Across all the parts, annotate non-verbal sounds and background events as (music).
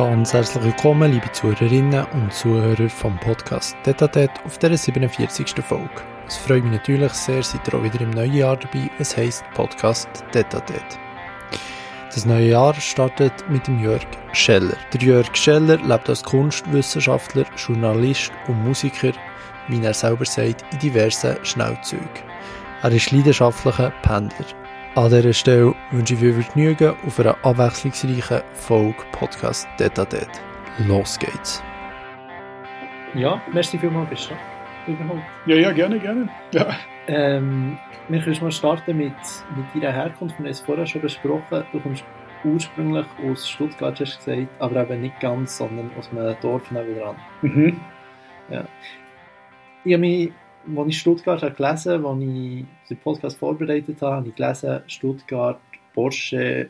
Ganz herzlich willkommen, liebe Zuhörerinnen und Zuhörer vom Podcast Detatet auf der 47. Folge. Es freut mich natürlich sehr, seid ihr auch wieder im neuen Jahr dabei. Es heisst Podcast Detatet. Das neue Jahr startet mit dem Jörg Scheller. Der Jörg Scheller lebt als Kunstwissenschaftler, Journalist und Musiker, wie er selber sagt, in diversen Schnellzügen. Er ist leidenschaftlicher Pendler. An dieser Stelle wünsche ich viel Vergnügen auf einer abwechslungsreichen Folge Podcast Detatet. Los geht's. Ja, merci vielmals, bist du überhaupt. Ja, ja, gerne, gerne. Ja. Ähm, wir können mal starten mit, mit deiner Herkunft. Wir haben es vorher schon besprochen. Du kommst ursprünglich aus Stuttgart, hast du gesagt, aber eben nicht ganz, sondern aus einem Dorf nebenan. Mhm. Ja. Ich habe mich als ich Stuttgart habe gelesen als ich den Podcast vorbereitet habe, habe ich gelesen, Stuttgart, Porsche,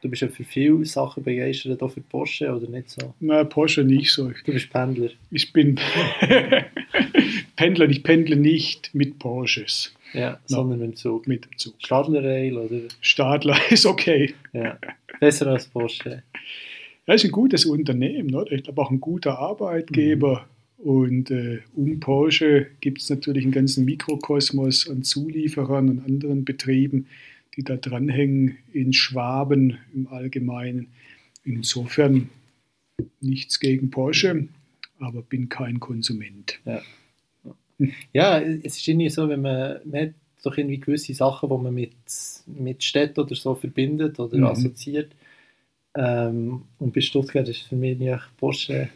du bist ja für viele Sachen begeistert, auch für Porsche, oder nicht so? Nein, Porsche nicht so. Du bist Pendler. Ich bin (laughs) Pendler, ich pendle nicht mit Porsches. Ja, no. sondern mit dem Zug. Mit dem Zug. Stadler Rail, oder? Stadler (laughs) ist okay. Ja, besser als Porsche. Ja, ist ein gutes Unternehmen, oder? Ich glaube auch ein guter Arbeitgeber. Mhm und äh, um Porsche gibt es natürlich einen ganzen Mikrokosmos an Zulieferern und anderen Betrieben, die da dranhängen, in Schwaben im Allgemeinen. Insofern nichts gegen Porsche, aber bin kein Konsument. Ja, ja es ist irgendwie so, wenn man, man hat doch irgendwie gewisse Sachen, die man mit, mit Städten oder so verbindet oder mhm. assoziiert. Ähm, und bei Stuttgart ist für mich nicht Porsche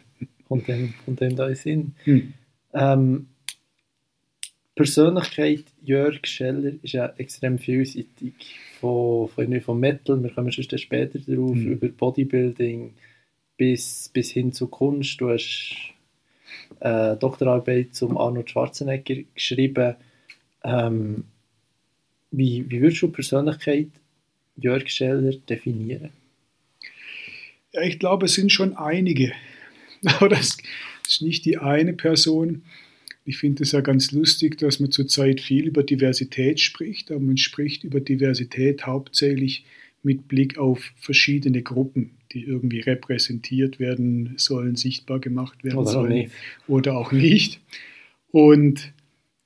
kommt dem, kommt dem da in Sinn. Hm. Ähm, Persönlichkeit Jörg Scheller ist ja extrem vielseitig. Von, von, von Metal, wir kommen schon später darauf, hm. über Bodybuilding bis, bis hin zu Kunst. Du hast äh, Doktorarbeit zum Arnold Schwarzenegger geschrieben. Ähm, wie, wie würdest du Persönlichkeit Jörg Scheller definieren? Ja, ich glaube, es sind schon einige. (laughs) Aber das ist nicht die eine Person. Ich finde es ja ganz lustig, dass man zurzeit viel über Diversität spricht, aber man spricht über Diversität hauptsächlich mit Blick auf verschiedene Gruppen, die irgendwie repräsentiert werden sollen, sichtbar gemacht werden oder sollen auch oder auch nicht. Und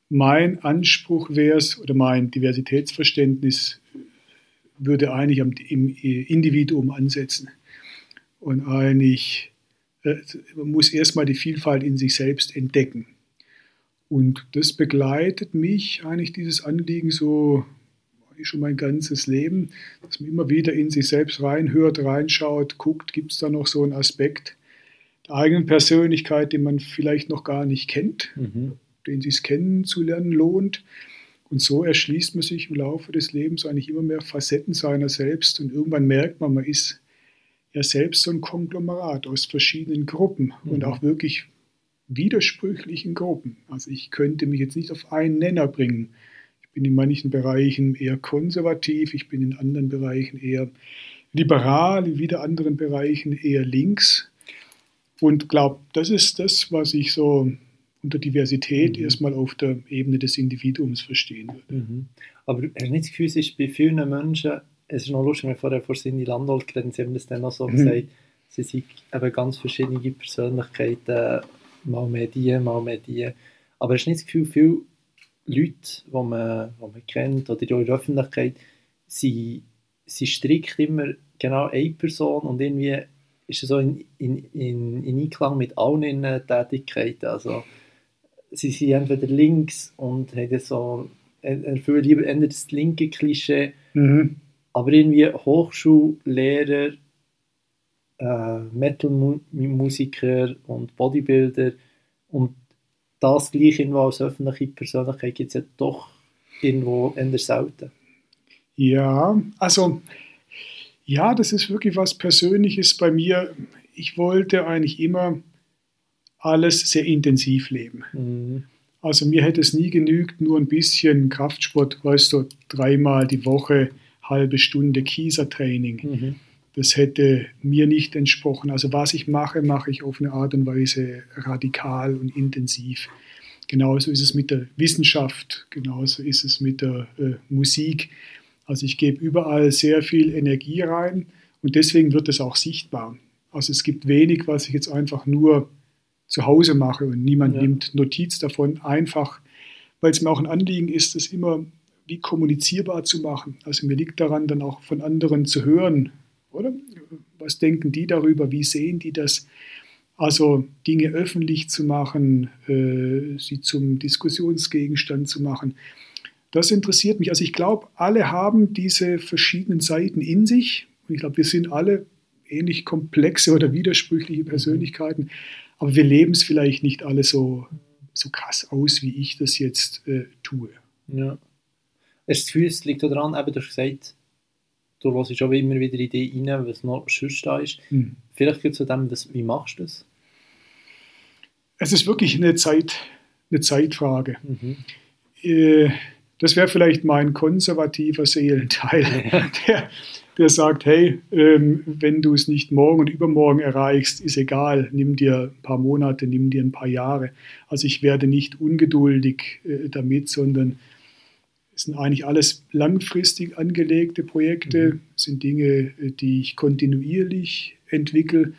mein Anspruch wäre es, oder mein Diversitätsverständnis würde eigentlich am, im Individuum ansetzen und eigentlich man muss erstmal die Vielfalt in sich selbst entdecken. Und das begleitet mich eigentlich, dieses Anliegen, so schon mein ganzes Leben, dass man immer wieder in sich selbst reinhört, reinschaut, guckt, gibt es da noch so einen Aspekt der eigenen Persönlichkeit, den man vielleicht noch gar nicht kennt, mhm. den sich kennenzulernen lohnt. Und so erschließt man sich im Laufe des Lebens eigentlich immer mehr Facetten seiner selbst und irgendwann merkt man, man ist ja selbst so ein Konglomerat aus verschiedenen Gruppen mhm. und auch wirklich widersprüchlichen Gruppen. Also ich könnte mich jetzt nicht auf einen Nenner bringen. Ich bin in manchen Bereichen eher konservativ, ich bin in anderen Bereichen eher liberal, in wieder anderen Bereichen eher links. Und glaube, das ist das, was ich so unter Diversität mhm. erstmal auf der Ebene des Individuums verstehen würde. Mhm. Aber hast du nicht das Gefühl, es ist bei vielen Menschen es ist noch lustig, wir vorher vor Cindy Landolt geredet, sie haben das dann auch so mhm. gesagt, sie sind eben ganz verschiedene Persönlichkeiten, mal mehr die, mal mehr die. Aber es ist nicht das Gefühl, viele Leute, die man, die man kennt oder in der Öffentlichkeit, sie, sie strikt immer genau eine Person und irgendwie ist es so in, in, in, in Einklang mit allen ihren Tätigkeiten. Also, sie sind entweder links und haben so, erfüllen lieber das linke Klischee. Mhm aber irgendwie Hochschullehrer, äh, Metal-Musiker und Bodybuilder und das gleich irgendwo als öffentliche Persönlichkeit gibt es ja doch irgendwo eher selten. Ja, also ja, das ist wirklich was Persönliches bei mir. Ich wollte eigentlich immer alles sehr intensiv leben. Mhm. Also mir hätte es nie genügt, nur ein bisschen Kraftsport, weißt du, dreimal die Woche halbe Stunde Kiesertraining. Mhm. Das hätte mir nicht entsprochen. Also was ich mache, mache ich auf eine Art und Weise radikal und intensiv. Genauso ist es mit der Wissenschaft, genauso ist es mit der äh, Musik. Also ich gebe überall sehr viel Energie rein und deswegen wird es auch sichtbar. Also es gibt wenig, was ich jetzt einfach nur zu Hause mache und niemand Ja. nimmt Notiz davon. Einfach, weil es mir auch ein Anliegen ist, das immer wie kommunizierbar zu machen. Also mir liegt daran, dann auch von anderen zu hören, oder? Was denken die darüber? Wie sehen die das? Also Dinge öffentlich zu machen, äh, sie zum Diskussionsgegenstand zu machen. Das interessiert mich. Also ich glaube, alle haben diese verschiedenen Seiten in sich. Und ich glaube, wir sind alle ähnlich komplexe oder widersprüchliche Persönlichkeiten. Aber wir leben es vielleicht nicht alle so, so krass aus, wie ich das jetzt äh, tue. Ja. Hast das Gefühl, es liegt daran, eben, du hast gesagt, du hörst auch immer wieder Ideen rein, was noch sonst da ist. Hm. Vielleicht geht es zu dem, was, wie machst du das? Es ist wirklich eine, Zeit, eine Zeitfrage. Mhm. Äh, das wäre vielleicht mein konservativer Seelenteil, (laughs) der, der sagt, hey, ähm, wenn du es nicht morgen und übermorgen erreichst, ist egal, nimm dir ein paar Monate, nimm dir ein paar Jahre. Also ich werde nicht ungeduldig äh, damit, sondern sind eigentlich alles langfristig angelegte Projekte, Mhm. sind Dinge, äh, die ich kontinuierlich entwickle.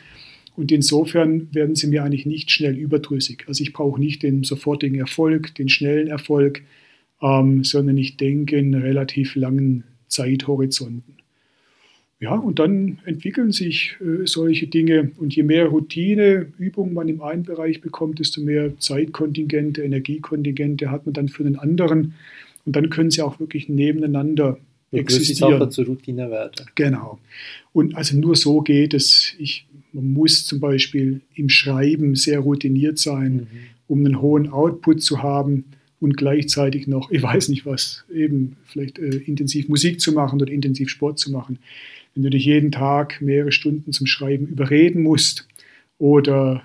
Und insofern werden sie mir eigentlich nicht schnell überdrüssig. Also ich brauche nicht den sofortigen Erfolg, den schnellen Erfolg, ähm, sondern ich denke in relativ langen Zeithorizonten. Ja, und dann entwickeln sich äh, solche Dinge. Und je mehr Routine, Übung man im einen Bereich bekommt, desto mehr Zeitkontingente, Energiekontingente hat man dann für den anderen. Und dann können sie auch wirklich nebeneinander existieren. Sachen zur Routine werden. Genau. Und also nur so geht es. Ich, man muss zum Beispiel im Schreiben sehr routiniert sein, Mhm. um einen hohen Output zu haben und gleichzeitig noch, ich weiß nicht was, eben vielleicht äh, intensiv Musik zu machen oder intensiv Sport zu machen. Wenn du dich jeden Tag mehrere Stunden zum Schreiben überreden musst oder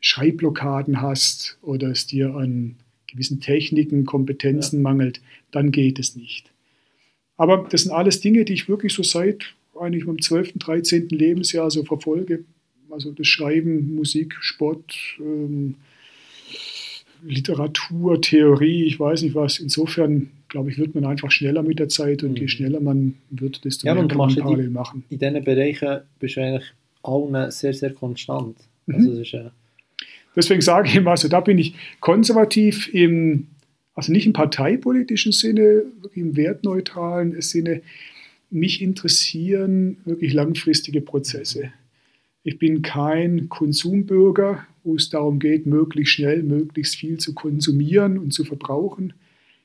Schreibblockaden hast oder es dir an gewissen Techniken, Kompetenzen mangelt, dann geht es nicht. Aber das sind alles Dinge, die ich wirklich so seit eigentlich meinem 12., 13. Lebensjahr so verfolge. Also das Schreiben, Musik, Sport, ähm, Literatur, Theorie, ich weiß nicht was. Insofern, glaube ich, wird man einfach schneller mit der Zeit und je Mhm. schneller man wird, desto Ja, mehr kann man ja die- parallel machen. In diesen Bereichen bist du eigentlich allen sehr, sehr konstant. Mhm. Also es ist, äh, Deswegen sage ich immer, also da bin ich konservativ im, also nicht im parteipolitischen Sinne, wirklich im wertneutralen Sinne. Mich interessieren wirklich langfristige Prozesse. Ich bin kein Konsumbürger, wo es darum geht, möglichst schnell, möglichst viel zu konsumieren und zu verbrauchen.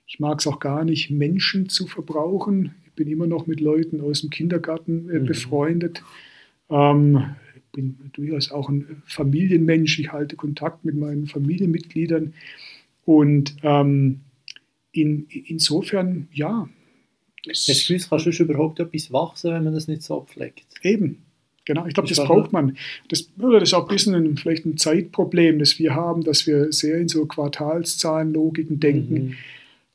Ich mag es auch gar nicht, Menschen zu verbrauchen. Ich bin immer noch mit Leuten aus dem Kindergarten äh, Mhm. befreundet. Ähm, ich bin durchaus auch ein Familienmensch. Ich halte Kontakt mit meinen Familienmitgliedern. Und ähm, in, insofern, ja. Das Gefühl, kannst du überhaupt etwas wachsen, wenn man das nicht so pflegt? Eben, genau. Ich glaube, das glaube, braucht man. Das, oder das ist auch ein bisschen ein, vielleicht ein Zeitproblem, das wir haben, dass wir sehr in so Quartalszahlenlogiken denken. Mhm.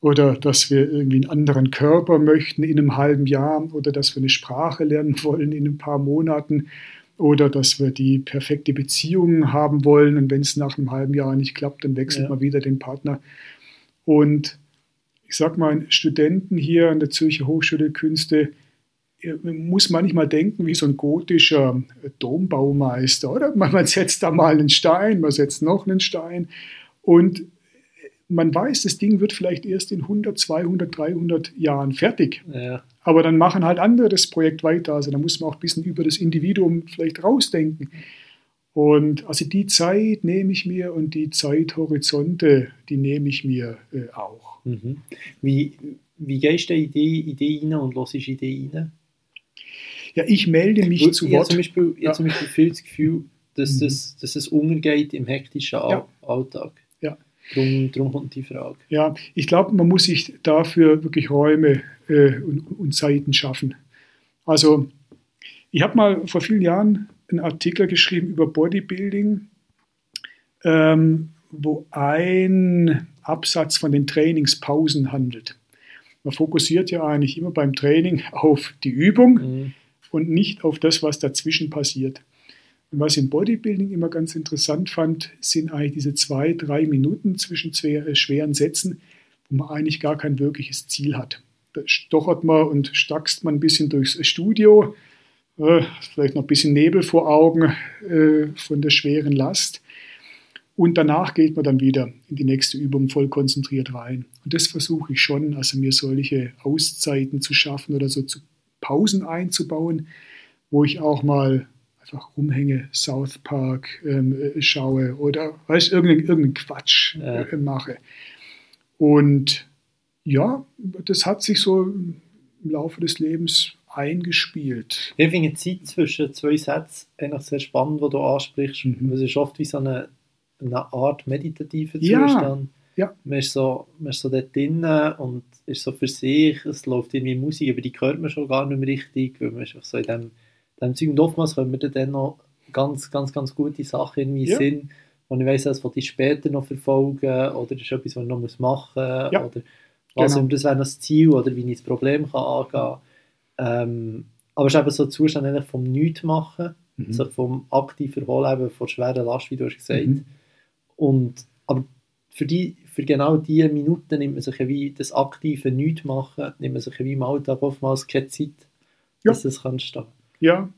Oder dass wir irgendwie einen anderen Körper möchten in einem halben Jahr. Oder dass wir eine Sprache lernen wollen in ein paar Monaten. Oder dass wir die perfekte Beziehung haben wollen. Und wenn es nach einem halben Jahr nicht klappt, dann wechselt Ja. man wieder den Partner. Und ich sage mal, Studenten hier an der Zürcher Hochschule der Künste, man muss manchmal denken wie so ein gotischer Dombaumeister, oder? Man, (laughs) man setzt da mal einen Stein, man setzt noch einen Stein und man weiß, das Ding wird vielleicht erst in 100, 200, 300 Jahren fertig. Ja. Aber dann machen halt andere das Projekt weiter. Also da muss man auch ein bisschen über das Individuum vielleicht rausdenken. Und also die Zeit nehme ich mir und die Zeithorizonte, die nehme ich mir äh, auch. Mhm. Wie, wie gehst du in die Idee rein und hörst Idee rein? Ja, ich melde mich Weil zu ich habe Wort. zum Beispiel, ich Ja. habe zum Beispiel viel das Gefühl, dass, Mhm. das, dass es untergeht im hektischen Ja. Alltag. Ja. Drum, drum kommt die Frage. Ja, ich glaube, man muss sich dafür wirklich Räume und, und Zeiten schaffen. Also, ich habe mal vor vielen Jahren einen Artikel geschrieben über Bodybuilding, ähm, wo ein Absatz von den Trainingspausen handelt. Man fokussiert ja eigentlich immer beim Training (laughs) auf die Übung Mhm. und nicht auf das, was dazwischen passiert. Und was ich im Bodybuilding immer ganz interessant fand, sind eigentlich diese zwei, drei Minuten zwischen zwei äh, schweren Sätzen, wo man eigentlich gar kein wirkliches Ziel hat. Da stochert man und stackst man ein bisschen durchs Studio, äh, vielleicht noch ein bisschen Nebel vor Augen äh, von der schweren Last. Und danach geht man dann wieder in die nächste Übung voll konzentriert rein. Und das versuche ich schon, also mir solche Auszeiten zu schaffen oder so zu Pausen einzubauen, wo ich auch mal einfach rumhänge, South Park ähm, äh, schaue oder weiß irgendeinen, irgendeinen Quatsch äh, mache. Und ja, das hat sich so im Laufe des Lebens eingespielt. Ich finde die Zeit zwischen zwei Sätzen eigentlich sehr spannend, die du ansprichst. Mhm. Es ist oft wie so eine, eine Art meditativer Zustand. Ja. ja. Man, ist so, man ist so dort drinnen und ist so für sich, es läuft irgendwie Musik, aber die hört man schon gar nicht mehr richtig, weil man ist so in dem dem Zeug. Und oftmals können wir dann noch ganz, ganz, ganz gute Sachen irgendwie ja. sind, und ich weiss, das will ich später noch verfolgen oder das ist etwas, was ich noch machen muss ja. oder was genau. das wäre das Ziel oder wie ich das Problem kann angehen kann. Ähm, aber es ist eben so ein Zustand eigentlich vom Nichtmachen, mhm. sich vom aktiven Erholen von schwerer Last, wie du hast gesagt. Mhm. Und, aber für, die, für genau diese Minuten nimmt man sich wie das aktive Nichtmachen, nimmt man sich wie im Alltag oftmals keine Zeit, ja. dass es kann stehen ja.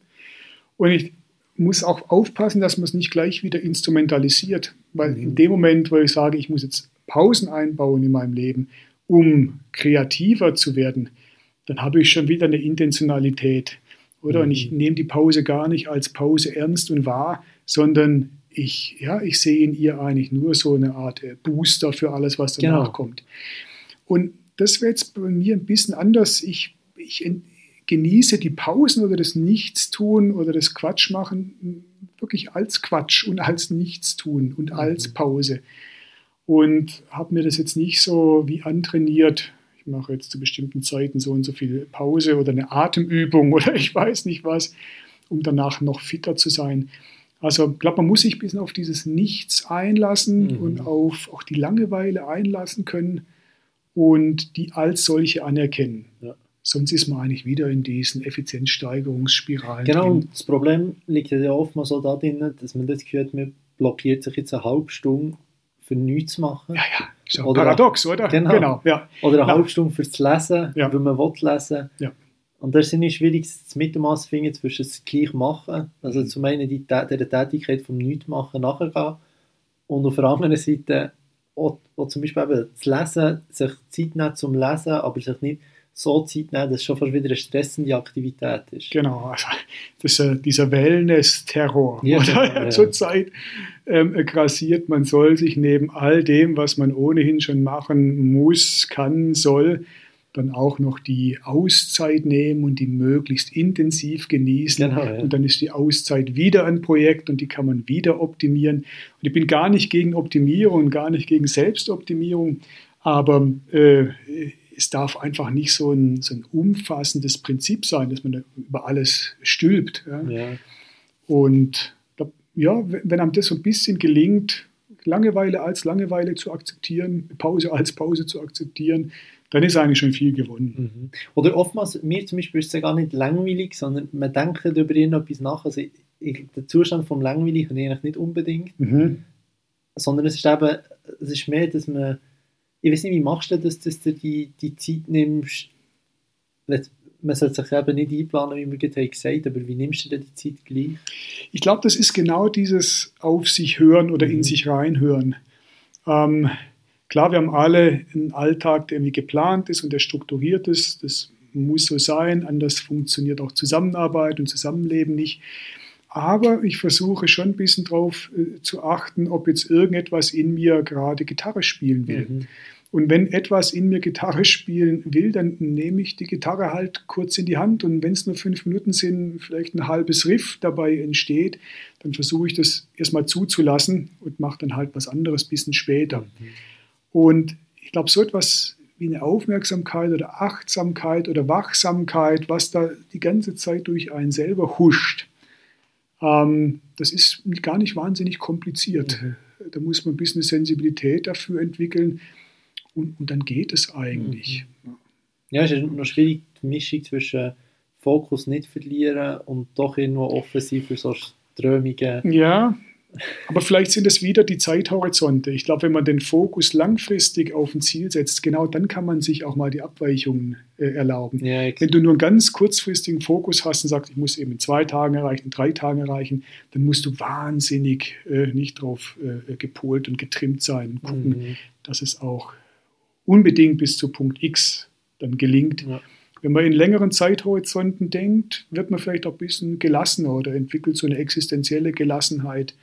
Und ich muss auch aufpassen, dass man es nicht gleich wieder instrumentalisiert. Weil mhm. in dem Moment, wo ich sage, ich muss jetzt Pausen einbauen in meinem Leben, um kreativer zu werden, dann habe ich schon wieder eine Intentionalität. Oder? Mhm. Und ich mhm. nehme die Pause gar nicht als Pause ernst und wahr, sondern ich, ja, ich sehe in ihr eigentlich nur so eine Art äh, Booster für alles, was danach genau. kommt. Und das wäre jetzt bei mir ein bisschen anders. Ich, ich genieße die Pausen oder das Nichtstun oder das Quatschmachen wirklich als Quatsch und als Nichtstun und mhm. als Pause. Und habe mir das jetzt nicht so wie antrainiert. Ich mache jetzt zu bestimmten Zeiten so und so viel Pause oder eine Atemübung (laughs) oder ich weiß nicht was, um danach noch fitter zu sein. Also ich glaube, man muss sich ein bisschen auf dieses Nichts einlassen mhm. und auf auch die Langeweile einlassen können und die als solche anerkennen. Ja. Sonst ist man eigentlich wieder in diesen Effizienzsteigerungsspiralen. Genau, drin. das Problem liegt ja oftmals so da drin, dass man das hat, man blockiert sich jetzt eine halbe Stunde für nichts zu machen. Ja, ja, ist ja oder paradox, oder? Genau. genau ja. Oder eine ja. halbe Stunde fürs Lesen, ja. weil man will lesen. Ja. Und das ist nicht schwierig, das Mittelmaß zu finden zwischen das gleich machen, also zum einen die, der Tätigkeit vom Nichtmachen nachgehen und auf der anderen Seite auch, auch zum Beispiel eben das Lesen, sich Zeit nehmen zum Lesen, aber sich nicht so Zeit nehmen, dass es schon fast wieder eine stressende Aktivität ist. Genau, also das, äh, dieser Wellness-Terror, ja, oder (laughs) ja. zurzeit ähm, grassiert, man soll sich neben all dem, was man ohnehin schon machen muss, kann, soll, dann auch noch die Auszeit nehmen und die möglichst intensiv genießen. Genau, ja. Und dann ist die Auszeit wieder ein Projekt und die kann man wieder optimieren. Und ich bin gar nicht gegen Optimierung, gar nicht gegen Selbstoptimierung, aber äh, es darf einfach nicht so ein, so ein umfassendes Prinzip sein, dass man über alles stülpt. Ja. Ja. Und ja, wenn einem das so ein bisschen gelingt, Langeweile als Langeweile zu akzeptieren, Pause als Pause zu akzeptieren, dann ist eigentlich schon viel gewonnen. Mhm. Oder oftmals, mir zum Beispiel ist es ja gar nicht langweilig, sondern man denkt über irgendetwas nach. Also ich, der Zustand vom Langweilig ich eigentlich nicht unbedingt, mhm. sondern es ist eben, es ist mehr, dass man ich weiß nicht, wie machst du das, dass du die, die Zeit nimmst? Man sollte sich eben nicht einplanen, wie wir gerade gesagt haben, aber wie nimmst du denn die Zeit gleich? Ich glaube, das ist genau dieses Auf sich hören oder mhm. in sich reinhören. Ähm, klar, wir haben alle einen Alltag, der irgendwie geplant ist und der strukturiert ist. Das muss so sein, anders funktioniert auch Zusammenarbeit und Zusammenleben nicht. Aber ich versuche schon ein bisschen darauf äh, zu achten, ob jetzt irgendetwas in mir gerade Gitarre spielen will. Mhm. Und wenn etwas in mir Gitarre spielen will, dann nehme ich die Gitarre halt kurz in die Hand und wenn es nur fünf Minuten sind, vielleicht ein halbes Riff dabei entsteht, dann versuche ich das erstmal zuzulassen und mache dann halt was anderes ein bisschen später. Mhm. Und ich glaube, so etwas wie eine Aufmerksamkeit oder Achtsamkeit oder Wachsamkeit, was da die ganze Zeit durch einen selber huscht, ähm, das ist gar nicht wahnsinnig kompliziert. Mhm. Da muss man ein bisschen Sensibilität dafür entwickeln und, und dann geht es eigentlich. Mhm. Ja, es ist noch schwierig, die Mischung zwischen Fokus nicht verlieren und doch irgendwo offen sein für so Strömungen. Ja. Aber vielleicht sind es wieder die Zeithorizonte. Ich glaube, wenn man den Fokus langfristig auf ein Ziel setzt, genau dann kann man sich auch mal die Abweichungen äh, erlauben. Ja, Wenn du nur einen ganz kurzfristigen Fokus hast und sagst, ich muss eben in zwei Tagen erreichen, drei Tagen erreichen, dann musst du wahnsinnig äh, nicht drauf äh, gepolt und getrimmt sein und gucken, Mhm. dass es auch unbedingt bis zu Punkt X dann gelingt. Ja. Wenn man in längeren Zeithorizonten denkt, wird man vielleicht auch ein bisschen gelassener oder entwickelt so eine existenzielle Gelassenheit.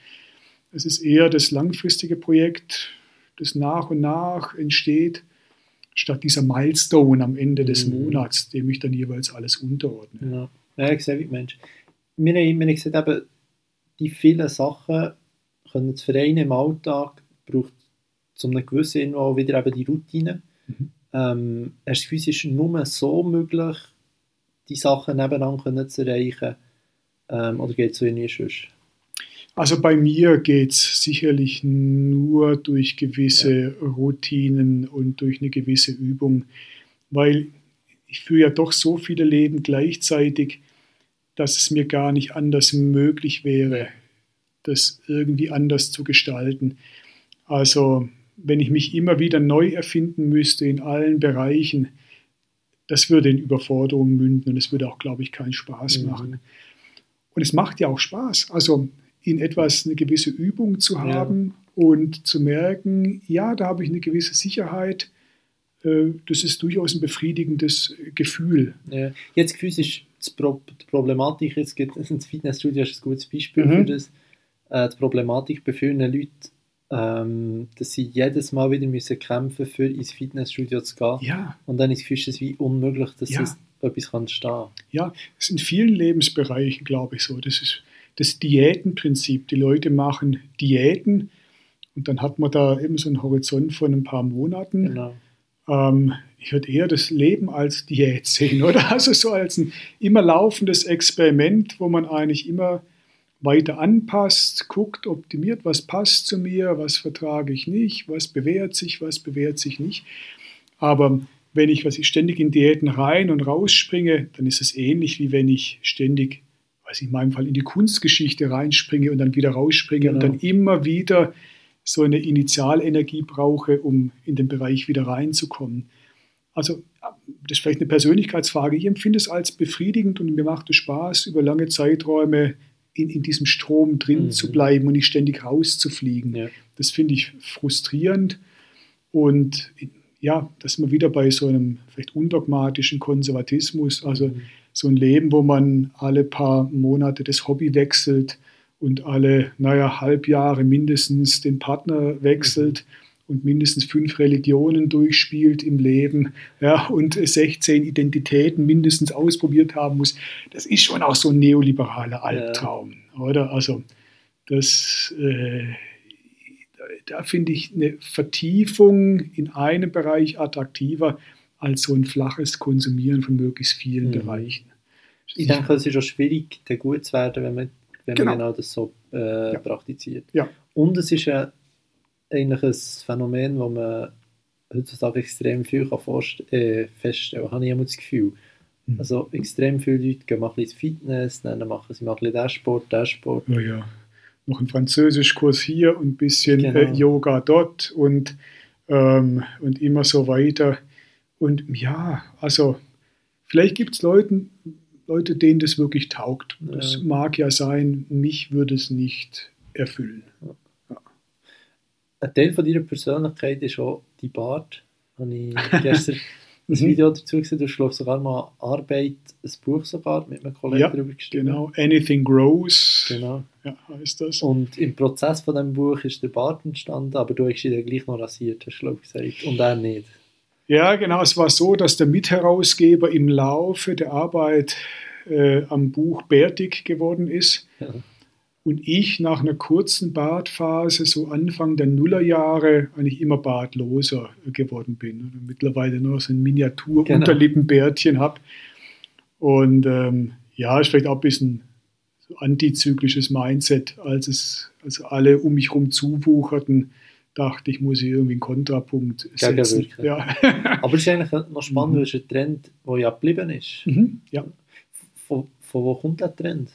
Es ist eher das langfristige Projekt, das nach und nach entsteht, statt dieser Milestone am Ende des Mhm. Monats, dem ich dann jeweils alles unterordne. Ja, ja ich sehe wie die Menschen. Wir haben, haben gesagt, eben, die vielen Sachen können zu vereinen im Alltag, braucht zum einem gewissen Ende auch wieder eben die Routine. Mhm. Ähm, es ist nur so möglich, die Sachen nebeneinander zu erreichen? Ähm, oder geht es so irgendwie sonst? Also bei mir geht es sicherlich nur durch gewisse Routinen und durch eine gewisse Übung, weil ich führe ja doch so viele Leben gleichzeitig, dass es mir gar nicht anders möglich wäre, das irgendwie anders zu gestalten. Also wenn ich mich immer wieder neu erfinden müsste in allen Bereichen, das würde in Überforderung münden und es würde auch, glaube ich, keinen Spaß Mhm. machen. Und es macht ja auch Spaß. Also in etwas eine gewisse Übung zu Ja. haben und zu merken, ja, da habe ich eine gewisse Sicherheit. Äh, Das ist durchaus ein befriedigendes Gefühl. Ja. Jetzt Pro die Problematik, jetzt gibt es ein Fitnessstudio ist ein gutes Beispiel Mhm. für das. Äh, die Problematik bei vielen Leuten, ähm, dass sie jedes Mal wieder müssen kämpfen für ins Fitnessstudio zu gehen. Ja, Und dann ist es wie unmöglich, dass Ja. es etwas kann stehen. ja, das ist in vielen Lebensbereichen, glaube ich, so. Das ist das Diätenprinzip. Die Leute machen Diäten und dann hat man da eben so einen Horizont von ein paar Monaten. Genau. Ähm, ich würde eher das Leben als Diät sehen, (laughs) oder? Also so als ein immer laufendes Experiment, wo man eigentlich immer weiter anpasst, guckt, optimiert, was passt zu mir, was vertrage ich nicht, was bewährt sich, was bewährt sich nicht. Aber wenn ich, was ich ständig in Diäten rein und rausspringe, dann ist es ähnlich wie wenn ich ständig, weiß ich in meinem Fall in die Kunstgeschichte reinspringe und dann wieder rausspringe und Genau. dann immer wieder so eine Initialenergie brauche, um in den Bereich wieder reinzukommen. Also das ist vielleicht eine Persönlichkeitsfrage. Ich empfinde es als befriedigend und mir macht es Spaß, über lange Zeiträume in, in diesem Strom drin Mhm. zu bleiben und nicht ständig rauszufliegen. Ja. Das finde ich frustrierend und ja, dass man wieder bei so einem vielleicht undogmatischen Konservatismus, also Mhm. so ein Leben, wo man alle paar Monate das Hobby wechselt und alle, naja, Halbjahre mindestens den Partner wechselt und mindestens fünf Religionen durchspielt im Leben ja, und 16 Identitäten mindestens ausprobiert haben muss. Das ist schon auch so ein neoliberaler Albtraum, oder? Also das, äh, da, da finde ich eine Vertiefung in einem Bereich attraktiver als so ein flaches Konsumieren von möglichst vielen Mhm. Bereichen. Ich denke, es ist auch schwierig, dann gut zu werden, wenn man, wenn Genau. man genau das so äh, Ja. praktiziert. Ja. Und es ist ein, eigentlich ein Phänomen, das man heutzutage extrem viel kann äh, feststellen kann, habe ich immer das Gefühl. Mhm. Also extrem viele Leute gehen mal ein bisschen Fitness, dann machen sie mal ein bisschen den Sport, den Sport. Ja, ja. Noch ein Französischkurs hier und ein bisschen Genau. äh, Yoga dort und, ähm, und immer so weiter. Und ja, also vielleicht gibt es Leuten, Leute, denen das wirklich taugt. Das Ja. mag ja sein, mich würde es nicht erfüllen. Ein Teil von deiner Persönlichkeit ist auch die Bart. Habe ich (laughs) gestern ein Mhm. Video dazu gesehen. Du hast, glaube sogar mal Arbeit, ein Buch sogar mit einem Kollegen Ja, darüber geschrieben. Genau, Anything Grows genau. ja, heißt das. Und im Prozess von dem Buch ist der Bart entstanden, aber du hast ihn dann gleich noch rasiert, hast du glaube ich gesagt. Und er nicht. Ja, genau. Es war so, dass der Mitherausgeber im Laufe der Arbeit äh, am Buch bärtig geworden ist Ja. Und ich nach einer kurzen Bartphase, so Anfang der Nullerjahre, eigentlich immer bartloser geworden bin. Und mittlerweile nur so ein Miniatur-Unterlippenbärtchen habe. Und ähm, ja, ist vielleicht auch ein bisschen so antizyklisches Mindset, als es also alle um mich herum zuwucherten, dachte ich, muss ich irgendwie einen Kontrapunkt setzen. Ja. (laughs) Aber es ist eigentlich noch spannend, Mhm. weil es ein Trend, der ja geblieben ist. Mhm, ja. Von, von wo kommt der Trend?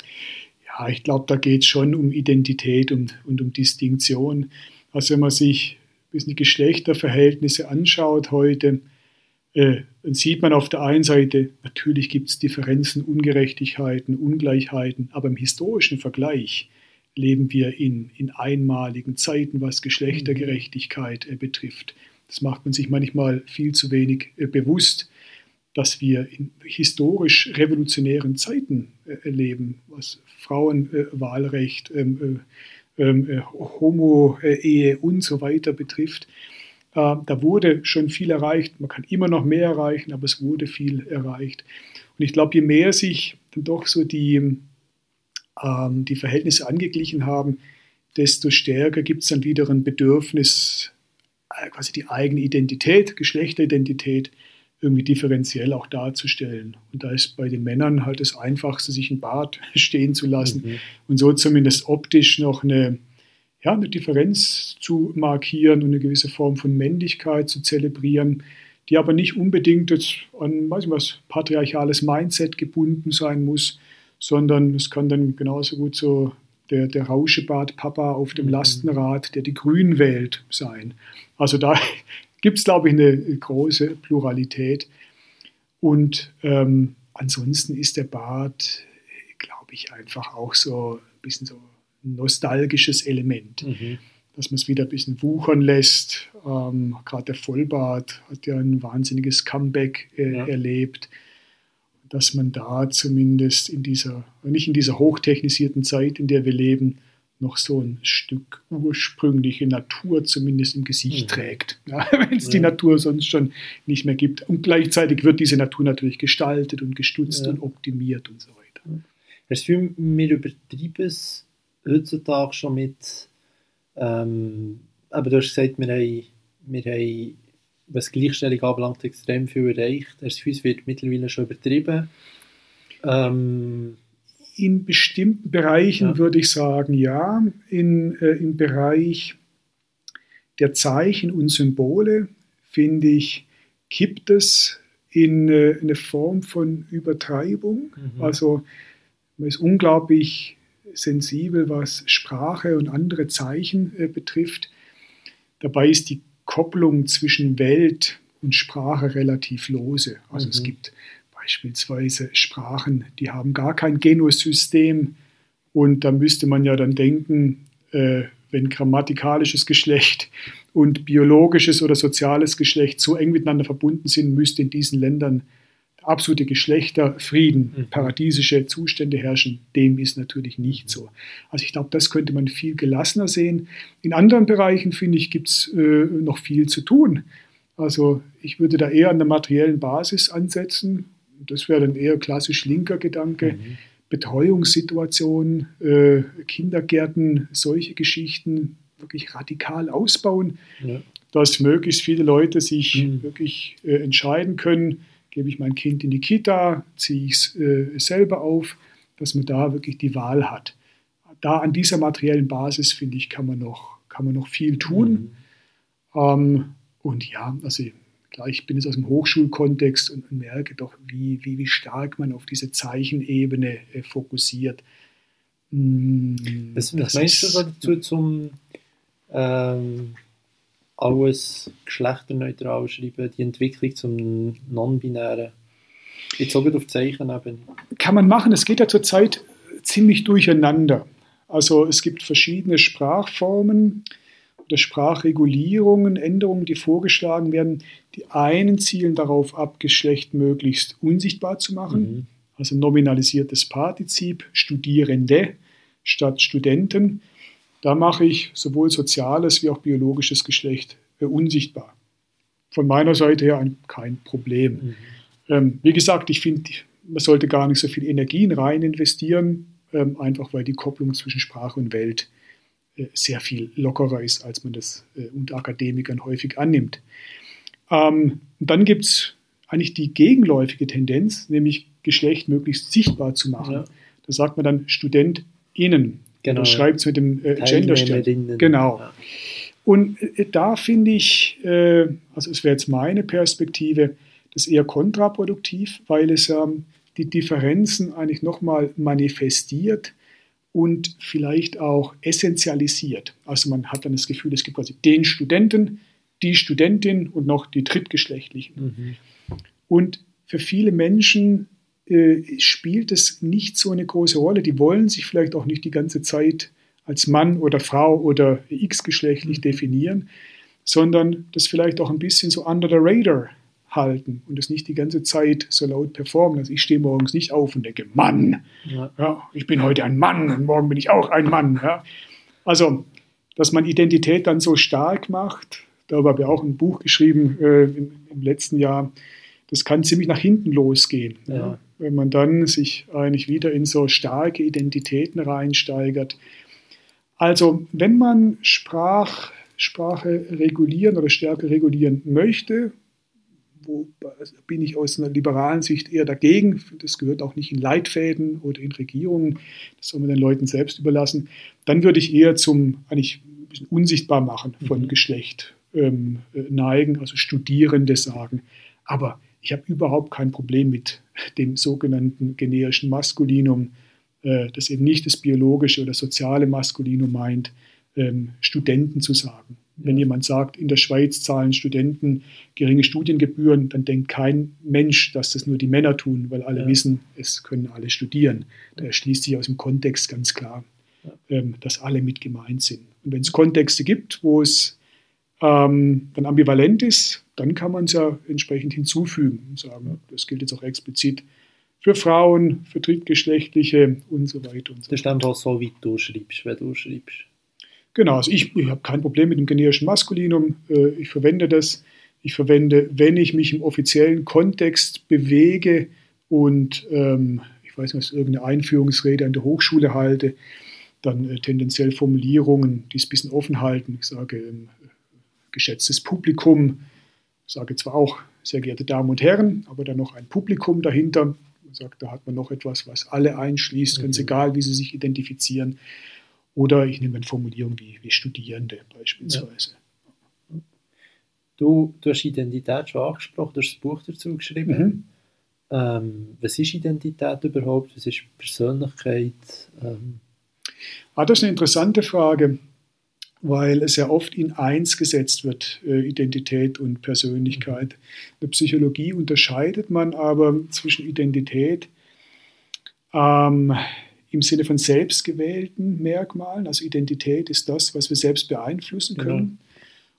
Ja, ich glaube, da geht es schon um Identität und, und um Distinktion. Also wenn man sich bisschen die Geschlechterverhältnisse anschaut heute, äh, dann sieht man auf der einen Seite, natürlich gibt es Differenzen, Ungerechtigkeiten, Ungleichheiten, aber im historischen Vergleich leben wir in, in einmaligen Zeiten, was Geschlechtergerechtigkeit äh, betrifft. Das macht man sich manchmal viel zu wenig äh, bewusst, dass wir in historisch revolutionären Zeiten äh, leben, was Frauenwahlrecht, ähm, äh, ähm, äh, Homo-Ehe und so weiter betrifft. Äh, da wurde schon viel erreicht. Man kann immer noch mehr erreichen, aber es wurde viel erreicht. Und ich glaube, je mehr sich dann doch so die, ähm, die Verhältnisse angeglichen haben, desto stärker gibt es dann wieder ein Bedürfnis, äh, quasi die eigene Identität, Geschlechteridentität irgendwie differenziell auch darzustellen. Und da ist bei den Männern halt das Einfachste, sich ein Bart (laughs) stehen zu lassen mhm. und so zumindest optisch noch eine, ja, eine Differenz zu markieren und eine gewisse Form von Männlichkeit zu zelebrieren, die aber nicht unbedingt jetzt an weiß ich was, patriarchales Mindset gebunden sein muss, sondern es kann dann genauso gut so der, der Rauschebart-Papa auf dem mhm. Lastenrad, der die Grünen wählt, sein. Also da gibt es, glaube ich, eine große Pluralität. Und ähm, ansonsten ist der Bart, glaube ich, einfach auch so ein bisschen so ein nostalgisches Element. Mhm. Dass man es wieder ein bisschen wuchern lässt. Ähm, Gerade der Vollbart hat ja ein wahnsinniges Comeback äh, ja. erlebt. Dass man da zumindest in dieser, nicht in dieser hochtechnisierten Zeit, in der wir leben, noch so ein Stück ursprüngliche Natur zumindest im Gesicht mhm. trägt, ja, (laughs) wenn es ja. die Natur sonst schon nicht mehr gibt. Und gleichzeitig wird diese Natur natürlich gestaltet und gestutzt ja. und optimiert und so weiter. Hast du wir übertreiben es heutzutage schon mit, ähm, aber du hast gesagt, wir haben, wir haben was Gleichstellung anbelangt, extrem viel erreicht. Es wird mittlerweile schon übertrieben? Ähm, in bestimmten Bereichen ja. würde ich sagen, ja. In, äh, Im Bereich der Zeichen und Symbole, finde ich, gibt es in äh, eine Form von Übertreibung. Mhm. Also man ist unglaublich sensibel, was Sprache und andere Zeichen äh, betrifft. Dabei ist die Kopplung zwischen Welt und Sprache relativ lose. Also mhm. es gibt beispielsweise Sprachen, die haben gar kein Genosystem und da müsste man ja dann denken, äh, wenn grammatikalisches Geschlecht und biologisches oder soziales Geschlecht so eng miteinander verbunden sind, müsste in diesen Ländern absolute Geschlechterfrieden, mhm. paradiesische Zustände herrschen. Dem ist natürlich nicht so. Also ich glaube, das könnte man viel gelassener sehen. In anderen Bereichen, finde ich, gibt es äh, noch viel zu tun. Also ich würde da eher an der materiellen Basis ansetzen das wäre dann eher klassisch linker Gedanke. Mhm. Betreuungssituationen, äh, Kindergärten, solche Geschichten wirklich radikal ausbauen, ja. dass möglichst viele Leute sich mhm. wirklich äh, entscheiden können, gebe ich mein Kind in die Kita, ziehe ich es äh, selber auf, dass man da wirklich die Wahl hat. Da an dieser materiellen Basis, finde ich, kann man noch, kann man noch viel tun. Mhm. Ähm, und ja, also Klar, ich bin jetzt aus dem Hochschulkontext und merke doch, wie, wie, wie stark man auf diese Zeichenebene äh, fokussiert. Mm, was, was meinst du dazu zum ähm, alles geschlechterneutral schreiben, die Entwicklung zum Non-Binären? Jetzt auch auf Zeichenebene. Kann man machen. Es geht ja zurzeit ziemlich durcheinander. Also es gibt verschiedene Sprachformen oder Sprachregulierungen, Änderungen, die vorgeschlagen werden. Die einen zielen darauf ab, Geschlecht möglichst unsichtbar zu machen, mhm. also nominalisiertes Partizip, Studierende statt Studenten. Da mache ich sowohl soziales wie auch biologisches Geschlecht äh, unsichtbar. Von meiner Seite her ein, kein Problem. Mhm. Ähm, wie gesagt, ich finde, man sollte gar nicht so viel Energien rein investieren, ähm, einfach weil die Kopplung zwischen Sprache und Welt äh, sehr viel lockerer ist, als man das äh, unter Akademikern häufig annimmt. Ähm, dann gibt es eigentlich die gegenläufige Tendenz, nämlich Geschlecht möglichst sichtbar zu machen. Ja. Da sagt man dann StudentInnen. Genau. Oder schreibt es mit dem äh, Genderstern. Genau. Ja. Und äh, da finde ich, äh, also es wäre jetzt meine Perspektive, das eher kontraproduktiv, weil es ähm, die Differenzen eigentlich nochmal manifestiert und vielleicht auch essentialisiert. Also man hat dann das Gefühl, es gibt quasi den Studenten, die Studentin und noch die Drittgeschlechtlichen. Mhm. Und für viele Menschen äh, spielt es nicht so eine große Rolle. Die wollen sich vielleicht auch nicht die ganze Zeit als Mann oder Frau oder x-geschlechtlich mhm. definieren, sondern das vielleicht auch ein bisschen so under the radar halten und es nicht die ganze Zeit so laut performen. Also ich stehe morgens nicht auf und denke, Mann, ja. ja ich bin heute ein Mann und morgen bin ich auch ein Mann. Ja. Also, dass man Identität dann so stark macht, darüber habe ich auch ein Buch geschrieben äh, im, im, letzten Jahr, das kann ziemlich nach hinten losgehen. Ja. Wenn man dann sich eigentlich wieder in so starke Identitäten reinsteigert. Also, wenn man Sprach, Sprache regulieren oder stärker regulieren möchte, wo bin ich aus einer liberalen Sicht eher dagegen. Das gehört auch nicht in Leitfäden oder in Regierungen. Das soll man den Leuten selbst überlassen. Dann würde ich eher zum eigentlich ein bisschen unsichtbar machen von mhm. Geschlecht ähm, äh, neigen, also Studierende sagen. Aber ich habe überhaupt kein Problem mit dem sogenannten generischen Maskulinum, äh, das eben nicht das biologische oder soziale Maskulinum meint, ähm, Studenten zu sagen. Wenn jemand sagt, in der Schweiz zahlen Studenten geringe Studiengebühren, dann denkt kein Mensch, dass das nur die Männer tun, weil alle ja. wissen, es können alle studieren. Da erschließt sich aus dem Kontext ganz klar, ähm, dass alle mit gemeint sind. Und wenn es Kontexte gibt, wo es ähm, dann ambivalent ist, dann kann man es ja entsprechend hinzufügen und sagen, das gilt jetzt auch explizit für Frauen, für Drittgeschlechtliche und so weiter und so Das ist einfach so, wie du schreibst, wenn du schreibst. Genau, also ich, ich habe kein Problem mit dem generischen Maskulinum. Äh, ich verwende das. Ich verwende, wenn ich mich im offiziellen Kontext bewege und ähm, ich weiß nicht, irgendeine Einführungsrede an der Hochschule halte, dann äh, tendenziell Formulierungen, die es ein bisschen offen halten. Ich sage, ähm, geschätztes Publikum, ich sage zwar auch, sehr geehrte Damen und Herren, aber dann noch ein Publikum dahinter. Man sagt, da hat man noch etwas, was alle einschließt, ganz mhm. egal, wie sie sich identifizieren. Oder ich nehme eine Formulierung wie, wie Studierende beispielsweise. Ja. Du, du hast Identität schon angesprochen, du hast das Buch dazu geschrieben. Mhm. Ähm, was ist Identität überhaupt? Was ist Persönlichkeit? Ähm, ah, das ist eine interessante Frage, weil es ja oft in eins gesetzt wird, äh, Identität und Persönlichkeit. Mhm. In der Psychologie unterscheidet man aber zwischen Identität, ähm, im Sinne von selbstgewählten Merkmalen. Also Identität ist das, was wir selbst beeinflussen können. Genau.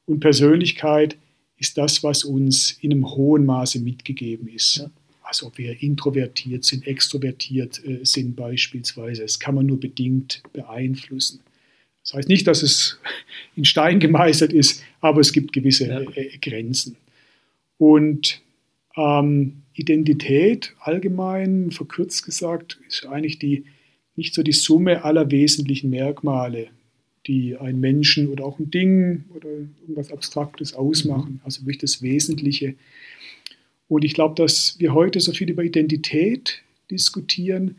Und Persönlichkeit ist das, was uns in einem hohen Maße mitgegeben ist. Ja. Also ob wir introvertiert sind, extrovertiert äh, sind beispielsweise. Das kann man nur bedingt beeinflussen. Das heißt nicht, dass es (laughs) in Stein gemeißelt ist, aber es gibt gewisse ja. äh, Grenzen. Und ähm, Identität allgemein, verkürzt gesagt, ist eigentlich die nicht so die Summe aller wesentlichen Merkmale, die ein Menschen oder auch ein Ding oder irgendwas Abstraktes ausmachen, mhm. also wirklich das Wesentliche. Und ich glaube, dass wir heute so viel über Identität diskutieren,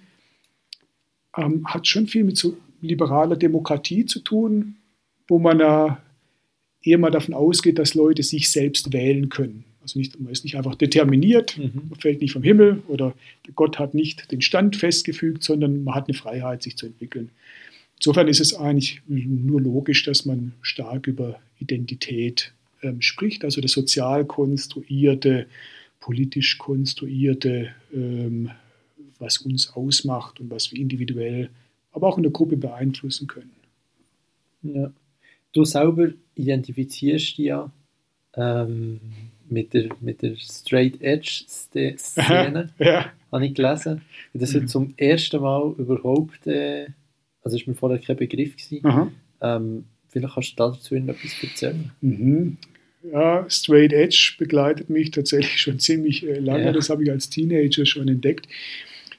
ähm, hat schon viel mit so liberaler Demokratie zu tun, wo man ja eher mal davon ausgeht, dass Leute sich selbst wählen können. Also nicht, man ist nicht einfach determiniert, mhm. man fällt nicht vom Himmel oder Gott hat nicht den Stand festgefügt, sondern man hat eine Freiheit, sich zu entwickeln. Insofern ist es eigentlich nur logisch, dass man stark über Identität ähm, spricht, also das sozial konstruierte, politisch konstruierte, ähm, was uns ausmacht und was wir individuell, aber auch in der Gruppe beeinflussen können. Ja. Du selber identifizierst ja ähm, mit der, mit der Straight Edge Szene, (laughs) ja. habe ich gelesen. Das ist mhm. zum ersten Mal überhaupt, äh, also ist mir vorher kein Begriff gewesen. Ähm, vielleicht kannst du dazu etwas erzählen. Mhm. Ja, Straight Edge begleitet mich tatsächlich (laughs) schon ziemlich äh, lange. Ja. Das habe ich als Teenager schon entdeckt.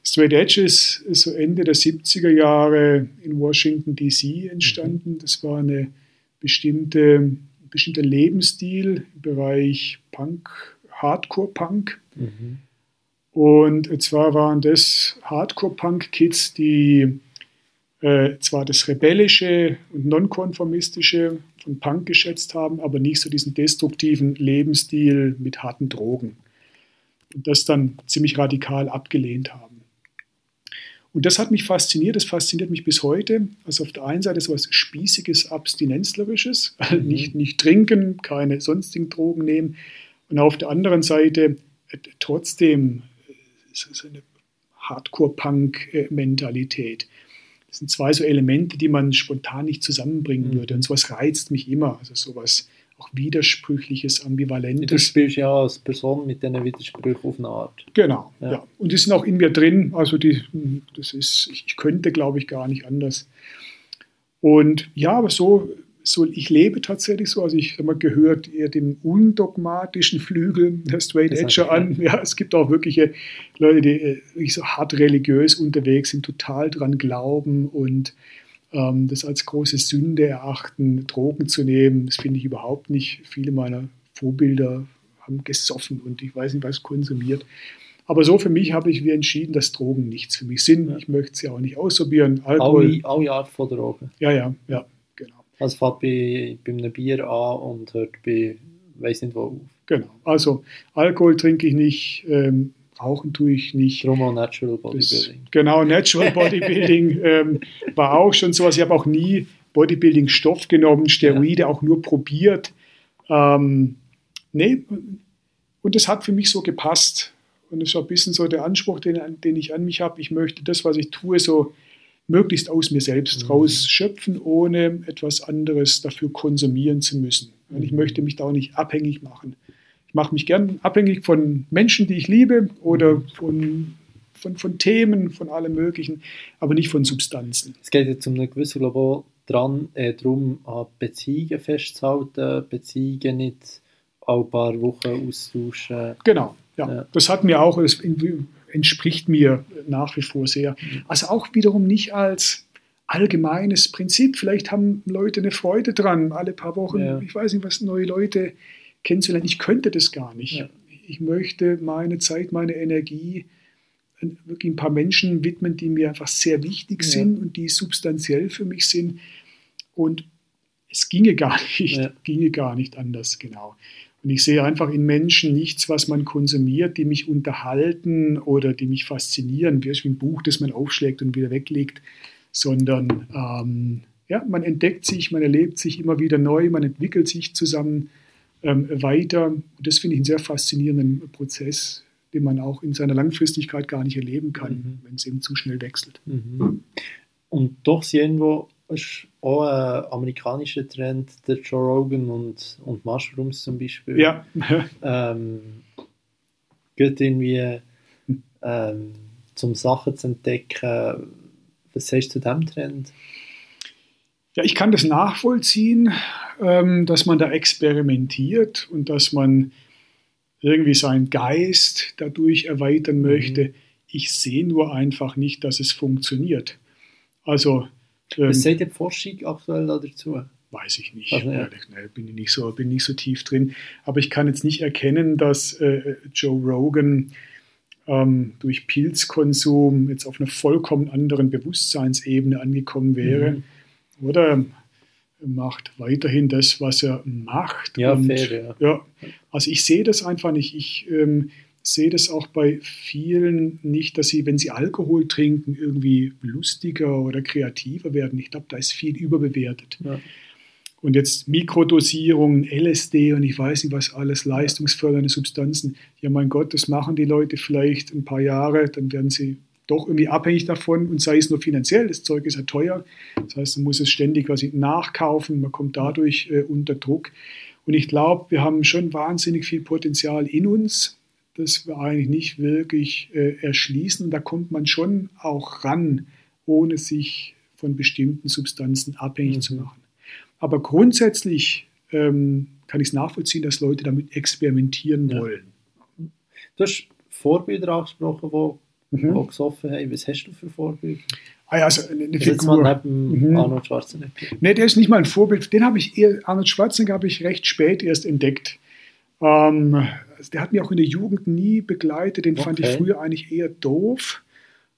Straight Edge ist, ist so Ende der 70er Jahre in Washington DC entstanden. Mhm. Das war eine bestimmte bestimmter Lebensstil im Bereich Punk, Hardcore-Punk. Mhm. Und zwar waren das Hardcore-Punk-Kids, die äh, zwar das Rebellische und Nonkonformistische von Punk geschätzt haben, aber nicht so diesen destruktiven Lebensstil mit harten Drogen. Und das dann ziemlich radikal abgelehnt haben. Und das hat mich fasziniert, das fasziniert mich bis heute. Also auf der einen Seite so etwas Spießiges, Abstinenzlerisches, mhm. nicht, nicht trinken, keine sonstigen Drogen nehmen. Und auf der anderen Seite äh, trotzdem äh, so eine Hardcore-Punk-Mentalität. Das sind zwei so Elemente, die man spontan nicht zusammenbringen mhm. würde. Und sowas reizt mich immer. Also sowas auch Widersprüchliches, Ambivalentes. Du spielst ja als Person mit diesen Widersprüchen auf eine Art. Genau, ja. ja. Und die sind auch in mir drin. Also die, das ist, ich könnte, glaube ich, gar nicht anders. Und ja, aber so, so ich lebe tatsächlich so. Also ich habe mal gehört eher dem undogmatischen Flügel der Straight Edger an. Ja, es gibt auch wirkliche Leute, die äh, so hart religiös unterwegs sind, total dran glauben und ähm, das als große Sünde erachten, Drogen zu nehmen. Das finde ich überhaupt nicht. Viele meiner Vorbilder haben gesoffen und ich weiß nicht, was konsumiert. Aber so für mich habe ich wie entschieden, dass Drogen nichts für mich sind. Ja. Ich möchte sie auch nicht ausprobieren. Alkohol. Auch, auch Art von Drogen. Ja, ja, ja, genau. Also fängt bei, bei einem Bier an und hört bei, weiß nicht wo auf. Genau. Also Alkohol trinke ich nicht, ähm, Rauchen tue ich nicht. Auch Natural Bodybuilding. Das, genau, Natural Bodybuilding (laughs) ähm, war auch schon sowas. Ich habe auch nie Bodybuilding-Stoff genommen, Steroide ja. auch nur probiert. Ähm, nee, und das hat für mich so gepasst. Und das war ein bisschen so der Anspruch, den, den ich an mich habe. Ich möchte das, was ich tue, so möglichst aus mir selbst mhm. rausschöpfen, ohne etwas anderes dafür konsumieren zu müssen. Und ich mhm. möchte mich da auch nicht abhängig machen mache mich gern abhängig von Menschen, die ich liebe oder von, von, von Themen, von allem Möglichen, aber nicht von Substanzen. Es geht jetzt um eine gewisse Global dran, äh, darum, an Beziehungen festzuhalten, Beziehungen nicht alle paar Wochen austauschen. Genau, ja. ja. Das hat mir auch, das entspricht mir nach wie vor sehr. Mhm. Also auch wiederum nicht als allgemeines Prinzip. Vielleicht haben Leute eine Freude dran, alle paar Wochen, ja. ich weiß nicht, was neue Leute kennenzulernen. Ich könnte das gar nicht. Ja. Ich möchte meine Zeit, meine Energie wirklich ein paar Menschen widmen, die mir einfach sehr wichtig ja. sind und die substanziell für mich sind. Und es ginge gar (laughs) nicht, ja. ginge gar nicht anders, genau. Und ich sehe einfach in Menschen nichts, was man konsumiert, die mich unterhalten oder die mich faszinieren, wie ein Buch, das man aufschlägt und wieder weglegt, sondern ähm, ja, man entdeckt sich, man erlebt sich immer wieder neu, man entwickelt sich zusammen weiter. Und das finde ich einen sehr faszinierenden Prozess, den man auch in seiner Langfristigkeit gar nicht erleben kann, mhm. wenn es eben zu schnell wechselt. Mhm. Und doch ist irgendwo ist auch ein amerikanischer Trend, der Joe Rogan und, und Mushrooms zum Beispiel. Ja. (laughs) ähm, geht irgendwie ähm, zum Sachen zu entdecken. Was sagst du zu diesem Trend? Ja, ich kann das nachvollziehen, ähm, dass man da experimentiert und dass man irgendwie seinen Geist dadurch erweitern möchte. Mhm. Ich sehe nur einfach nicht, dass es funktioniert. Also. Ähm, Was sagt die Forschung aktuell dazu? Weiß ich nicht. Also, ja. nee, bin, ich nicht so, bin nicht so tief drin. Aber ich kann jetzt nicht erkennen, dass äh, Joe Rogan ähm, durch Pilzkonsum jetzt auf einer vollkommen anderen Bewusstseinsebene angekommen wäre. Mhm oder macht weiterhin das, was er macht. Ja, und, fair, ja. ja. Also ich sehe das einfach nicht. Ich ähm, sehe das auch bei vielen nicht, dass sie, wenn sie Alkohol trinken, irgendwie lustiger oder kreativer werden. Ich glaube, da ist viel überbewertet. Ja. Und jetzt Mikrodosierungen, LSD und ich weiß nicht was alles, leistungsfördernde Substanzen. Ja, mein Gott, das machen die Leute vielleicht ein paar Jahre, dann werden sie doch irgendwie abhängig davon und sei es nur finanziell, das Zeug ist ja teuer. Das heißt, man muss es ständig quasi nachkaufen, man kommt dadurch äh, unter Druck. Und ich glaube, wir haben schon wahnsinnig viel Potenzial in uns, das wir eigentlich nicht wirklich äh, erschließen. Und da kommt man schon auch ran, ohne sich von bestimmten Substanzen abhängig mhm. zu machen. Aber grundsätzlich ähm, kann ich es nachvollziehen, dass Leute damit experimentieren ja. wollen. Du hast Vorbilder angesprochen, die mhm. die gesoffen haben. Was hast du für Vorbilder? Ah ja, also eine, eine Figur. neben mhm. Arnold Schwarzenegger. Nee, der ist nicht mal ein Vorbild. Den habe ich eher, Arnold Schwarzenegger habe ich recht spät erst entdeckt. Ähm, also der hat mich auch in der Jugend nie begleitet. Den okay. fand ich früher eigentlich eher doof.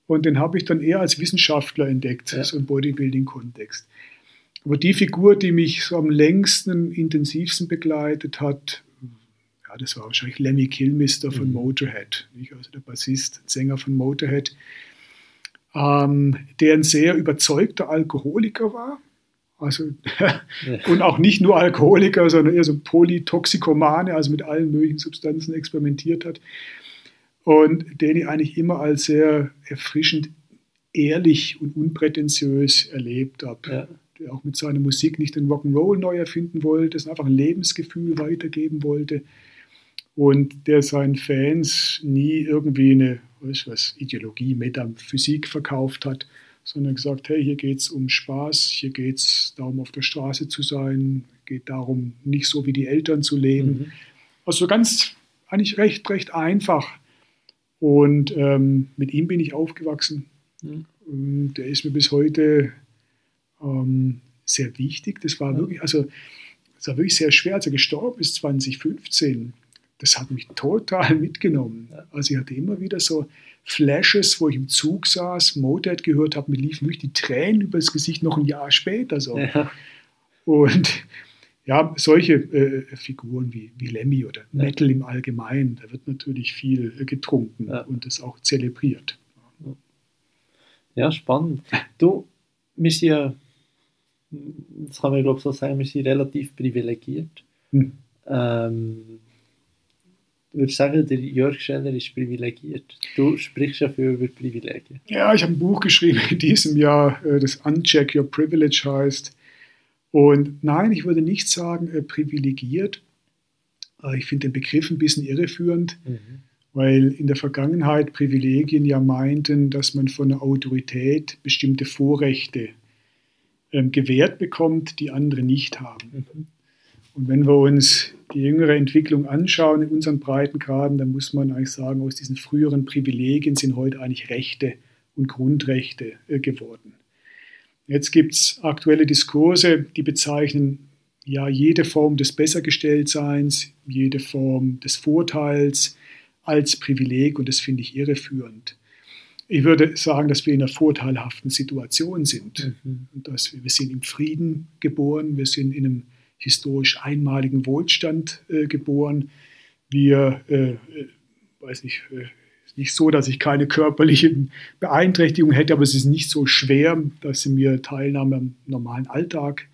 Und den habe ich dann eher als Wissenschaftler entdeckt, ja. so im Bodybuilding-Kontext. Aber die Figur, die mich so am längsten, intensivsten begleitet hat, ja, das war wahrscheinlich Lemmy Kilmister von mhm. Motorhead, nicht? also der Bassist, Sänger von Motorhead. ähm, der ein sehr überzeugter Alkoholiker war. Also, (laughs) und auch nicht nur Alkoholiker, sondern eher so Polytoxikomane, also mit allen möglichen Substanzen experimentiert hat. Und den ich eigentlich immer als sehr erfrischend ehrlich und unprätentiös erlebt habe. Ja. Der auch mit seiner Musik nicht den Rock'n'Roll neu erfinden wollte, sondern einfach ein Lebensgefühl weitergeben wollte. Und der seinen Fans nie irgendwie eine weiß was, Ideologie, Metaphysik verkauft hat, sondern gesagt, hey, hier geht es um Spaß, hier geht es darum, auf der Straße zu sein, geht darum, nicht so wie die Eltern zu leben. Mhm. Also ganz, eigentlich recht, recht einfach. Und ähm, mit ihm bin ich aufgewachsen. Mhm. Und der ist mir bis heute ähm, sehr wichtig. Das war mhm. wirklich, also es war wirklich sehr schwer, als er gestorben ist, 2015 das hat mich total mitgenommen. Also ich hatte immer wieder so Flashes, wo ich im Zug saß, Motorhead gehört habe, mir liefen wirklich die Tränen übers Gesicht noch ein Jahr später. So. Ja. Und ja, solche äh, Figuren wie, wie Lemmy oder ja. Metal im Allgemeinen, da wird natürlich viel äh, getrunken ja. und das auch zelebriert. Ja, spannend. Du, wir sind ja, das kann man glaube ich so sagen, wir sind relativ privilegiert. Hm. Ähm, würde sagen, der Jörg Scheller ist privilegiert. Du sprichst ja viel über Privilegien. Ja, ich habe ein Buch geschrieben in diesem Jahr, äh, das Uncheck Your Privilege heißt. Und nein, ich würde nicht sagen äh, privilegiert. Äh, ich finde den Begriff ein bisschen irreführend, mhm. weil in der Vergangenheit Privilegien ja meinten, dass man von der Autorität bestimmte Vorrechte ähm, gewährt bekommt, die andere nicht haben. Mhm. Und wenn wir uns die jüngere Entwicklung anschauen in unseren Breitengraden, dann muss man eigentlich sagen, aus diesen früheren Privilegien sind heute eigentlich Rechte und Grundrechte äh, geworden. Jetzt gibt es aktuelle Diskurse, die bezeichnen ja jede Form des Bessergestelltseins, jede Form des Vorteils als Privileg und das finde ich irreführend. Ich würde sagen, dass wir in einer vorteilhaften Situation sind. Mhm. Dass wir, wir sind im Frieden geboren, wir sind in einem historisch einmaligen Wohlstand äh, geboren. Wir, äh, äh weiß nicht, äh, nicht so, dass ich keine körperlichen Beeinträchtigungen hätte, aber es ist nicht so schwer, dass sie mir Teilnahme am normalen Alltag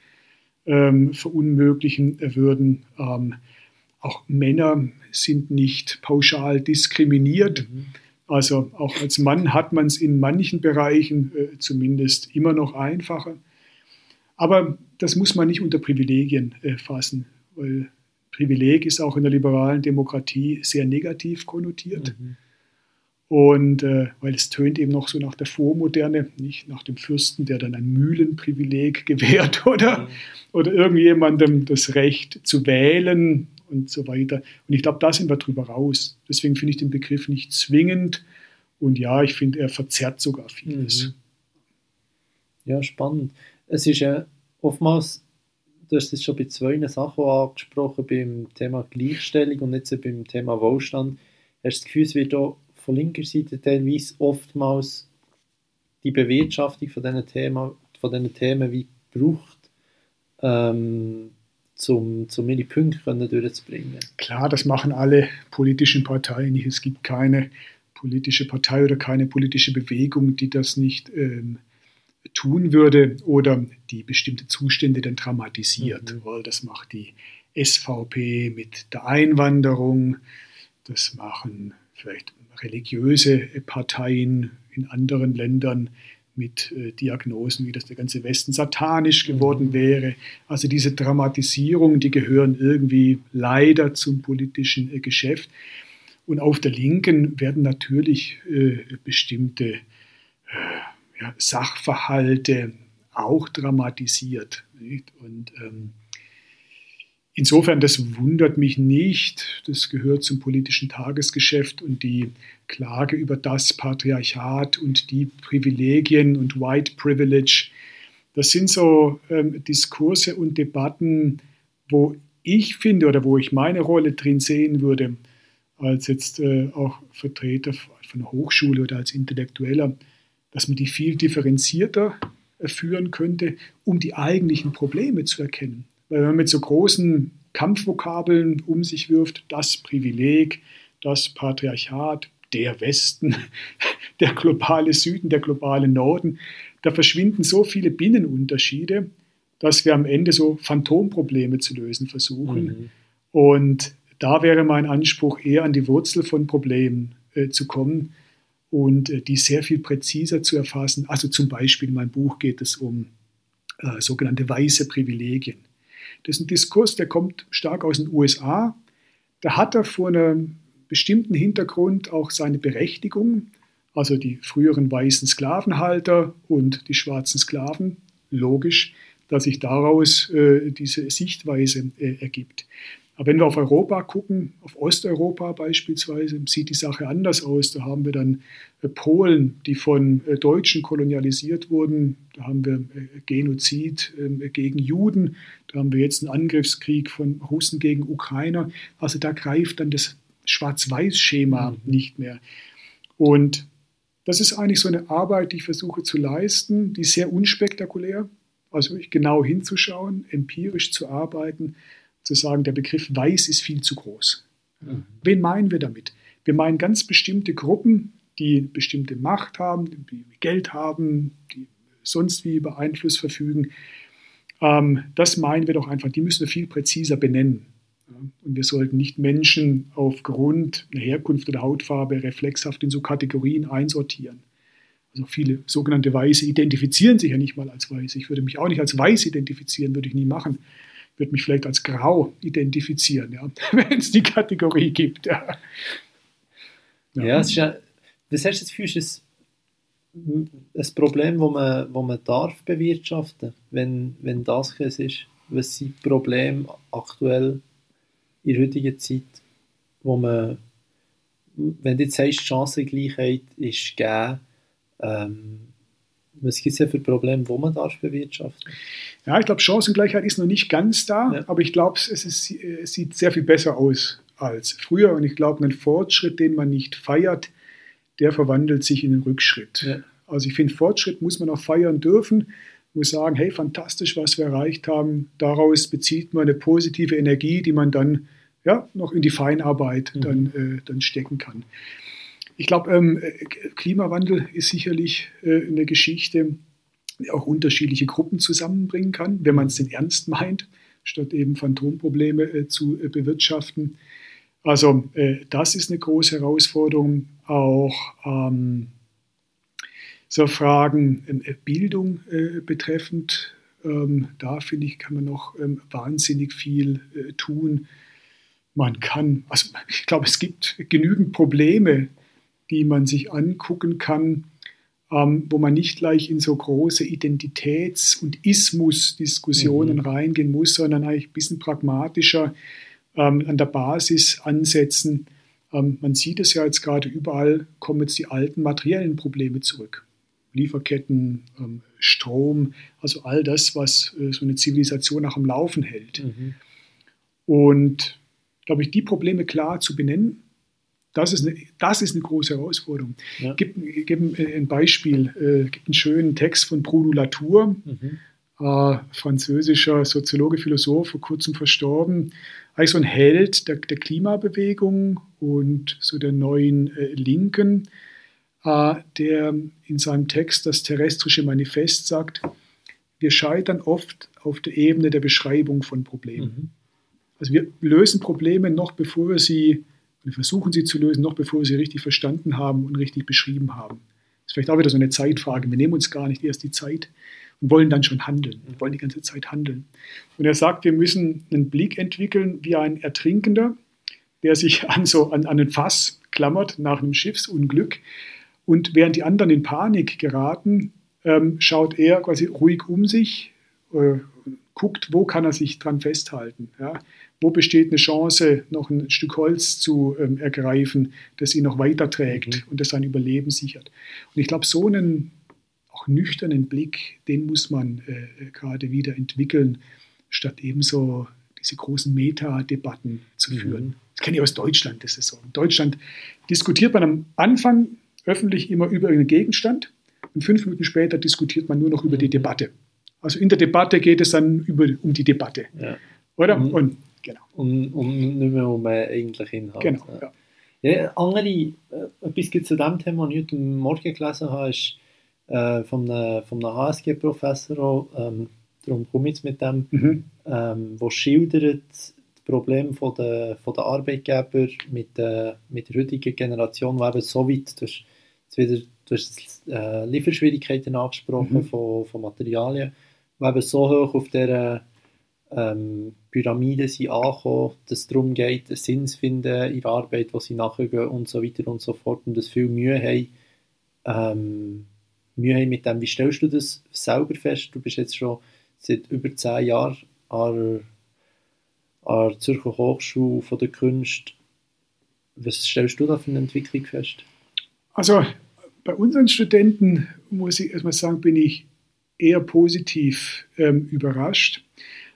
ähm, verunmöglichen würden. Ähm, auch Männer sind nicht pauschal diskriminiert. Mhm. Also auch als Mann hat man es in manchen Bereichen äh, zumindest immer noch einfacher. Aber das muss man nicht unter Privilegien äh, fassen, weil Privileg ist auch in der liberalen Demokratie sehr negativ konnotiert. Mhm. Und äh, weil es tönt eben noch so nach der Vormoderne, nicht nach dem Fürsten, der dann ein Mühlenprivileg (laughs) gewährt oder, mhm. oder irgendjemandem das Recht zu wählen und so weiter. Und ich glaube, da sind wir drüber raus. Deswegen finde ich den Begriff nicht zwingend. Und ja, ich finde, er verzerrt sogar vieles. Mhm. Ja, spannend es ist ja oftmals, du hast es schon bei zwei Sachen angesprochen, beim Thema Gleichstellung und jetzt beim Thema Wohlstand, hast du das Gefühl, es wird auch von linker Seite teilweise oftmals die Bewirtschaftung von diesen Themen, von diesen Themen wie braucht, ähm, zum, um ihre Punkte durchzubringen. Klar, das machen alle politischen Parteien nicht. Es gibt keine politische Partei oder keine politische Bewegung, die das nicht ähm, tun würde oder die bestimmte Zustände dann dramatisiert. Mhm. Das macht die SVP mit der Einwanderung, das machen vielleicht religiöse Parteien in anderen Ländern mit äh, Diagnosen, wie das der ganze Westen satanisch geworden mhm. wäre. Also diese Dramatisierung, die gehören irgendwie leider zum politischen äh, Geschäft. Und auf der Linken werden natürlich äh, bestimmte Sachverhalte auch dramatisiert. Nicht? Und ähm, insofern, das wundert mich nicht. Das gehört zum politischen Tagesgeschäft und die Klage über das Patriarchat und die Privilegien und White Privilege. Das sind so ähm, Diskurse und Debatten, wo ich finde oder wo ich meine Rolle drin sehen würde, als jetzt äh, auch Vertreter von Hochschule oder als Intellektueller, dass man die viel differenzierter führen könnte, um die eigentlichen Probleme zu erkennen. Weil wenn man mit so großen Kampfvokabeln um sich wirft, das Privileg, das Patriarchat, der Westen, (laughs) der globale Süden, der globale Norden. Da verschwinden so viele Binnenunterschiede, dass wir am Ende so Phantomprobleme zu lösen versuchen. Mhm. Und da wäre mein Anspruch eher an die Wurzel von Problemen äh, zu kommen und äh, die sehr viel präziser zu erfassen. Also zum Beispiel in meinem Buch geht es um äh, sogenannte weiße Privilegien. Das ist ein Diskurs, der kommt stark aus den USA. Da hat er vor einem bestimmten Hintergrund auch seine Berechtigung. Also die früheren weißen Sklavenhalter und die schwarzen Sklaven. Logisch, dass sich daraus äh, diese Sichtweise äh, ergibt. Aber wenn wir auf Europa gucken, auf Osteuropa beispielsweise, sieht die Sache anders aus. Da haben wir dann äh, Polen, die von äh, Deutschen kolonialisiert wurden. Da haben wir äh, Genozid ähm, gegen Juden. Da haben wir jetzt einen Angriffskrieg von Russen gegen Ukrainer. Also da greift dann das Schwarz-Weiß-Schema mhm. nicht mehr. Und das ist eigentlich so eine Arbeit, die ich versuche zu leisten, die ist sehr unspektakulär. Also genau hinzuschauen, empirisch zu arbeiten zu sagen, der Begriff weiß ist viel zu groß. Mhm. Wen meinen wir damit? Wir meinen ganz bestimmte Gruppen, die bestimmte Macht haben, die Geld haben, die sonst wie über Einfluss verfügen. Ähm, das meinen wir doch einfach, die müssen wir viel präziser benennen. Und wir sollten nicht Menschen aufgrund einer Herkunft oder Hautfarbe reflexhaft in so Kategorien einsortieren. Also viele sogenannte Weiße identifizieren sich ja nicht mal als Weiß. Ich würde mich auch nicht als Weiß identifizieren, würde ich nie machen würde mich vielleicht als grau identifizieren, ja, (laughs) wenn es die Kategorie gibt. Ja, ja. ja, es ist ja was hast du das ist ein Problem, das man, wo man darf bewirtschaften wenn, wenn das es ist? Was sind Probleme aktuell in der heutigen Zeit, wo man, wenn du jetzt sagst, Chancengleichheit ist gegeben, ähm, was gibt es ja für Probleme, wo man darf bewirtschaften? Ja, ich glaube, Chancengleichheit ist noch nicht ganz da, ja. aber ich glaube, es, es, sieht sehr viel besser aus als früher. Und ich glaube, ein Fortschritt, den man nicht feiert, der verwandelt sich in einen Rückschritt. Ja. Also ich finde, Fortschritt muss man auch feiern dürfen, muss sagen, hey, fantastisch, was wir erreicht haben. Daraus bezieht man eine positive Energie, die man dann ja, noch in die Feinarbeit mhm. dann, äh, dann stecken kann. Ich glaube, ähm, Klimawandel ist sicherlich äh, eine Geschichte, die auch unterschiedliche Gruppen zusammenbringen kann, wenn man es denn ernst meint, statt eben Phantomprobleme äh, zu äh, bewirtschaften. Also äh, das ist eine große Herausforderung. Auch ähm, so Fragen ähm, Bildung äh, betreffend, ähm, da finde ich, kann man noch ähm, wahnsinnig viel äh, tun. Man kann, also ich glaube, es gibt genügend Probleme, die man sich angucken kann, ähm, wo man nicht gleich in so große Identitäts- und Ismus-Diskussionen mhm. reingehen muss, sondern eigentlich ein bisschen pragmatischer ähm, an der Basis ansetzen. Ähm, man sieht es ja jetzt gerade überall, kommen jetzt die alten materiellen Probleme zurück. Lieferketten, ähm, Strom, also all das, was äh, so eine Zivilisation auch am Laufen hält. Mhm. Und glaube ich, die Probleme klar zu benennen, das ist eine, das ist eine große Herausforderung. Ja. Gib, gib ein Beispiel, äh, gibt einen schönen Text von Bruno Latour, mhm. äh, französischer Soziologe, Philosoph, vor kurzem verstorben. Eigentlich so ein Held der, der Klimabewegung und so der neuen äh, Linken, äh, der in seinem Text das terrestrische Manifest sagt, wir scheitern oft auf der Ebene der Beschreibung von Problemen. Mhm. Also wir lösen Probleme noch, bevor wir sie wir versuchen sie zu lösen, noch bevor wir sie richtig verstanden haben und richtig beschrieben haben. Das ist vielleicht auch wieder so eine Zeitfrage. Wir nehmen uns gar nicht erst die Zeit und wollen dann schon handeln. Wir wollen die ganze Zeit handeln. Und er sagt, wir müssen einen Blick entwickeln wie ein Ertrinkender, der sich an, so, an, an ein Fass klammert nach einem Schiffsunglück. Und während die anderen in Panik geraten, ähm, schaut er quasi ruhig um sich, äh, guckt, wo kann er sich dran festhalten. Ja? Wo besteht eine Chance, noch ein Stück Holz zu ähm, ergreifen, das ihn noch weiterträgt mhm. und das sein Überleben sichert. Und ich glaube, so einen auch nüchternen Blick, den muss man äh, gerade wieder entwickeln, statt eben so diese großen Meta-Debatten zu mhm. führen. Das kenne ich aus Deutschland, das ist so. In Deutschland diskutiert man am Anfang öffentlich immer über einen Gegenstand und fünf Minuten später diskutiert man nur noch über die mhm. Debatte. Also in der Debatte geht es dann über, um die Debatte. Ja. Oder? Mhm. Und Genau. Und, und nicht mehr um einen eigentlichen Inhalt. Genau, ja. Ja, andere, äh, etwas gibt zu diesem Thema, was ich heute Morgen gelesen habe, ist äh, von einem, von einem HSG-Professor, ähm, darum komme ich jetzt mit dem, mhm. ähm, wo schildert das Problem von der, von der Arbeitgeber mit, äh, mit der heutigen Generation, eben so weit, du hast, wieder, du hast äh, Lieferschwierigkeiten angesprochen mhm. von, von Materialien, eben so hoch auf der ähm, Pyramide sind angekommen, dass es darum geht, einen Sinn zu finden in der Arbeit, wo sie nachgehen und so weiter und so fort und dass viel Mühe haben, ähm, Mühe haben mit dem. Wie stellst du das selber fest? Du bist jetzt schon seit über zehn Jahren an, an der Zürcher Hochschule von der Kunst. Was stellst du da für eine Entwicklung fest? Also bei unseren Studenten muss ich erstmal sagen, bin ich eher positiv ähm, überrascht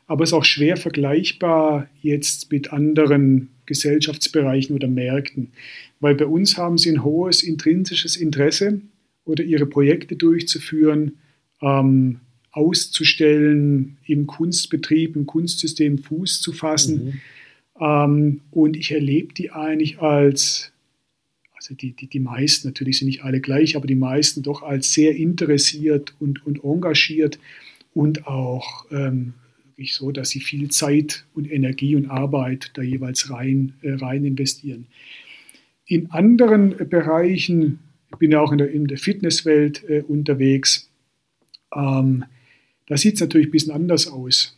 aber es ist auch schwer vergleichbar jetzt mit anderen Gesellschaftsbereichen oder Märkten, weil bei uns haben sie ein hohes intrinsisches Interesse oder ihre Projekte durchzuführen, ähm, auszustellen, im Kunstbetrieb, im Kunstsystem Fuß zu fassen. Mhm. Ähm, und ich erlebe die eigentlich als, also die, die, die meisten, natürlich sind nicht alle gleich, aber die meisten doch als sehr interessiert und, und engagiert und auch ähm, wirklich so, dass sie viel Zeit und Energie und Arbeit da jeweils rein, äh, rein investieren. In anderen Bereichen, ich bin ja auch in der, in der Fitnesswelt äh, unterwegs, ähm, da sieht es natürlich ein bisschen anders aus.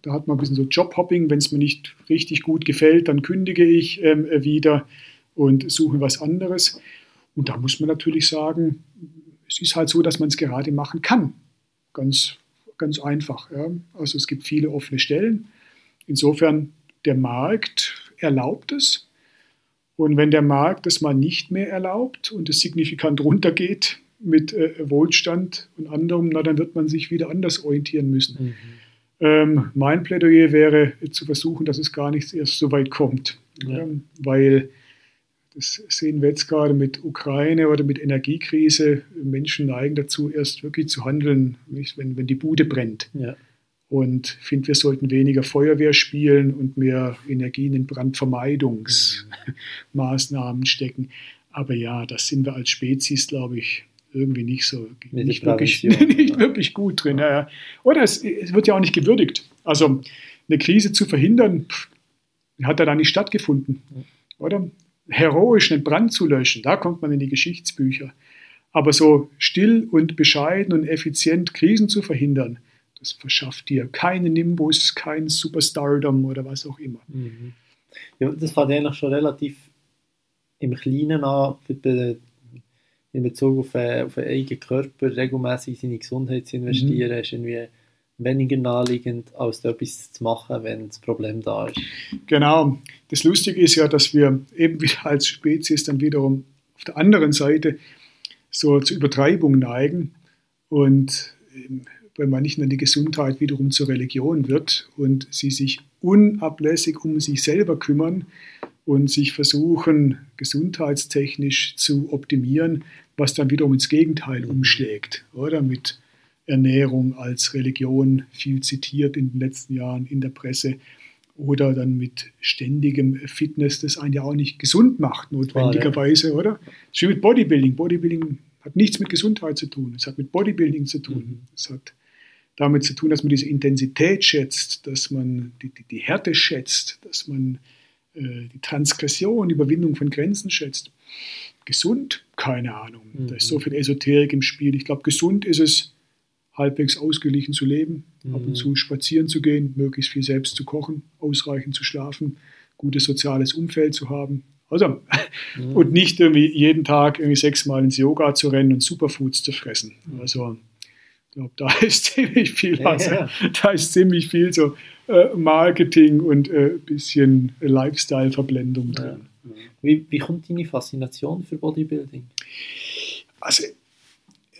Da hat man ein bisschen so Jobhopping, wenn es mir nicht richtig gut gefällt, dann kündige ich ähm, wieder und suche was anderes. Und da muss man natürlich sagen, es ist halt so, dass man es gerade machen kann. Ganz Ganz einfach. Ja. Also es gibt viele offene Stellen. Insofern, der Markt erlaubt es. Und wenn der Markt das mal nicht mehr erlaubt und es signifikant runtergeht mit äh, Wohlstand und anderem, na, dann wird man sich wieder anders orientieren müssen. Mhm. Ähm, mein Plädoyer wäre zu versuchen, dass es gar nicht erst so weit kommt. Ja. Ähm, weil das sehen wir jetzt gerade mit Ukraine oder mit Energiekrise. Menschen neigen dazu, erst wirklich zu handeln, wenn, wenn die Bude brennt. Ja. Und ich finde, wir sollten weniger Feuerwehr spielen und mehr Energien in Brandvermeidungsmaßnahmen stecken. Aber ja, das sind wir als Spezies, glaube ich, irgendwie nicht so nicht wirklich, (laughs) nicht wirklich gut drin. Ja. Oder es, es, wird ja auch nicht gewürdigt. Also eine Krise zu verhindern, hat ja da nicht stattgefunden. Oder? Heroisch einen Brand zu löschen, da kommt man in die Geschichtsbücher. Aber so still und bescheiden und effizient Krisen zu verhindern, das verschafft dir keinen Nimbus, kein Superstardom oder was auch immer. Mhm. Ja, das fängt eigentlich schon relativ im Kleinen an, in Bezug auf, äh, auf den eigenen Körper regelmäßig seine Gesundheit zu investieren, mhm. ist irgendwie weniger naheliegend, als etwas zu machen, wenn das Problem da ist. Genau. Das Lustige ist ja, dass wir eben wieder als Spezies dann wiederum auf der anderen Seite so zur Übertreibung neigen und wenn man nicht nur die Gesundheit wiederum zur Religion wird und sie sich unablässig um sich selber kümmern und sich versuchen, gesundheitstechnisch zu optimieren, was dann wiederum ins Gegenteil umschlägt, oder? Mit Ernährung als Religion viel zitiert in den letzten Jahren in der Presse oder dann mit ständigem Fitness, das einen ja auch nicht gesund macht, notwendigerweise, oder? Das ist wie mit Bodybuilding. Bodybuilding hat nichts mit Gesundheit zu tun. Es hat mit Bodybuilding zu tun. Mhm. Es hat damit zu tun, dass man diese Intensität schätzt, dass man die, die, die Härte schätzt, dass man äh, die Transgression, die Überwindung von Grenzen schätzt. Gesund? Keine Ahnung. Mhm. Da ist so viel Esoterik im Spiel. Ich glaube, gesund ist es, halbwegs ausgeglichen zu leben, mhm. ab und zu spazieren zu gehen, möglichst viel selbst zu kochen, ausreichend zu schlafen, gutes soziales Umfeld zu haben. Also, mhm. und nicht irgendwie jeden Tag irgendwie sechsmal ins Yoga zu rennen und Superfoods zu fressen. Also, ich glaube, da (laughs) ist ziemlich viel, was, ja, ja. da ist ziemlich viel so äh, Marketing und ein äh, bisschen Lifestyle-Verblendung drin. Ja. Wie, wie kommt deine Faszination für Bodybuilding? Also,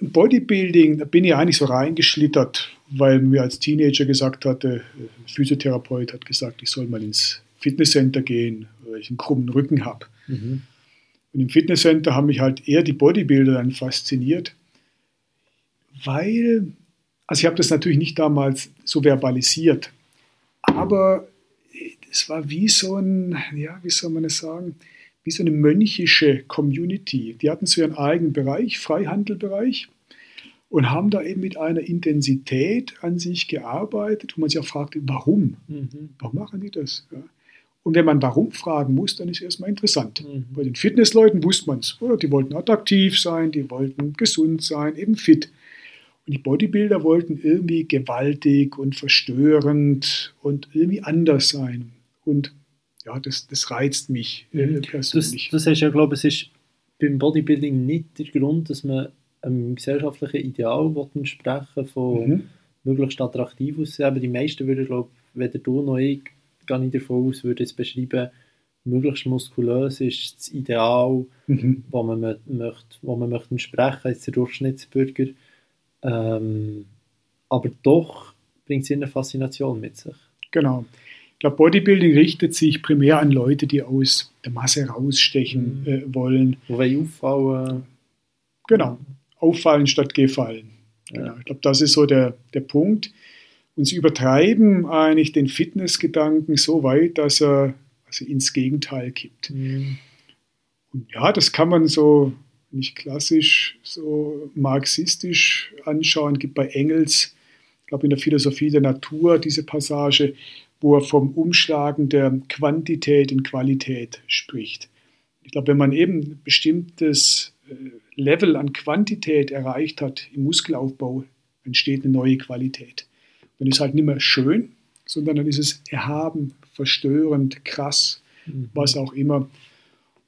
Bodybuilding, da bin ich eigentlich so reingeschlittert, weil mir als Teenager gesagt hatte, ein Physiotherapeut hat gesagt, ich soll mal ins Fitnesscenter gehen, weil ich einen krummen Rücken habe. Mhm. Und im Fitnesscenter haben mich halt eher die Bodybuilder dann fasziniert, weil, also ich habe das natürlich nicht damals so verbalisiert, aber es war wie so ein, ja, wie soll man es sagen, wie so eine mönchische Community. Die hatten so ihren eigenen Bereich, Freihandelbereich, und haben da eben mit einer Intensität an sich gearbeitet, wo man sich auch fragte, warum? Mhm. Warum machen die das? Ja. Und wenn man warum fragen muss, dann ist es erstmal interessant. Mhm. Bei den Fitnessleuten wusste man es. Die wollten attraktiv sein, die wollten gesund sein, eben fit. Und die Bodybuilder wollten irgendwie gewaltig und verstörend und irgendwie anders sein. Und ja, das, das reizt mich äh, mhm. persönlich. Das, das heißt ja, glaube ich, es ist beim Bodybuilding nicht der Grund, dass man einem gesellschaftlichen Ideal entsprechen von mhm. möglichst attraktiv aussehen. Aber die meisten würden, glaube ich, weder du noch ich, gehe ich davon aus, würde es beschreiben, möglichst muskulös ist das Ideal, mhm. wo man möchte, wo man möchte entsprechen als der Durchschnittsbürger. Ähm, aber doch bringt es eine Faszination mit sich. Genau. Ich glaube, Bodybuilding richtet sich primär an Leute, die aus der Masse rausstechen mhm. äh, wollen. Wo wir auffallen. Genau. Auffallen statt gefallen. Ja. Genau. Ich glaube, das ist so der, der Punkt. Und sie übertreiben eigentlich den Fitnessgedanken so weit, dass er also ins Gegenteil kippt. Mhm. Und ja, das kann man so nicht klassisch, so marxistisch anschauen. Es gibt bei Engels, ich glaube in der Philosophie der Natur, diese Passage, wo er vom Umschlagen der Quantität in Qualität spricht. Ich glaube, wenn man eben ein bestimmtes äh, Level an Quantität erreicht hat im Muskelaufbau, entsteht eine neue Qualität. Dann ist es halt nicht mehr schön, sondern dann ist es erhaben, verstörend, krass, mhm. was auch immer.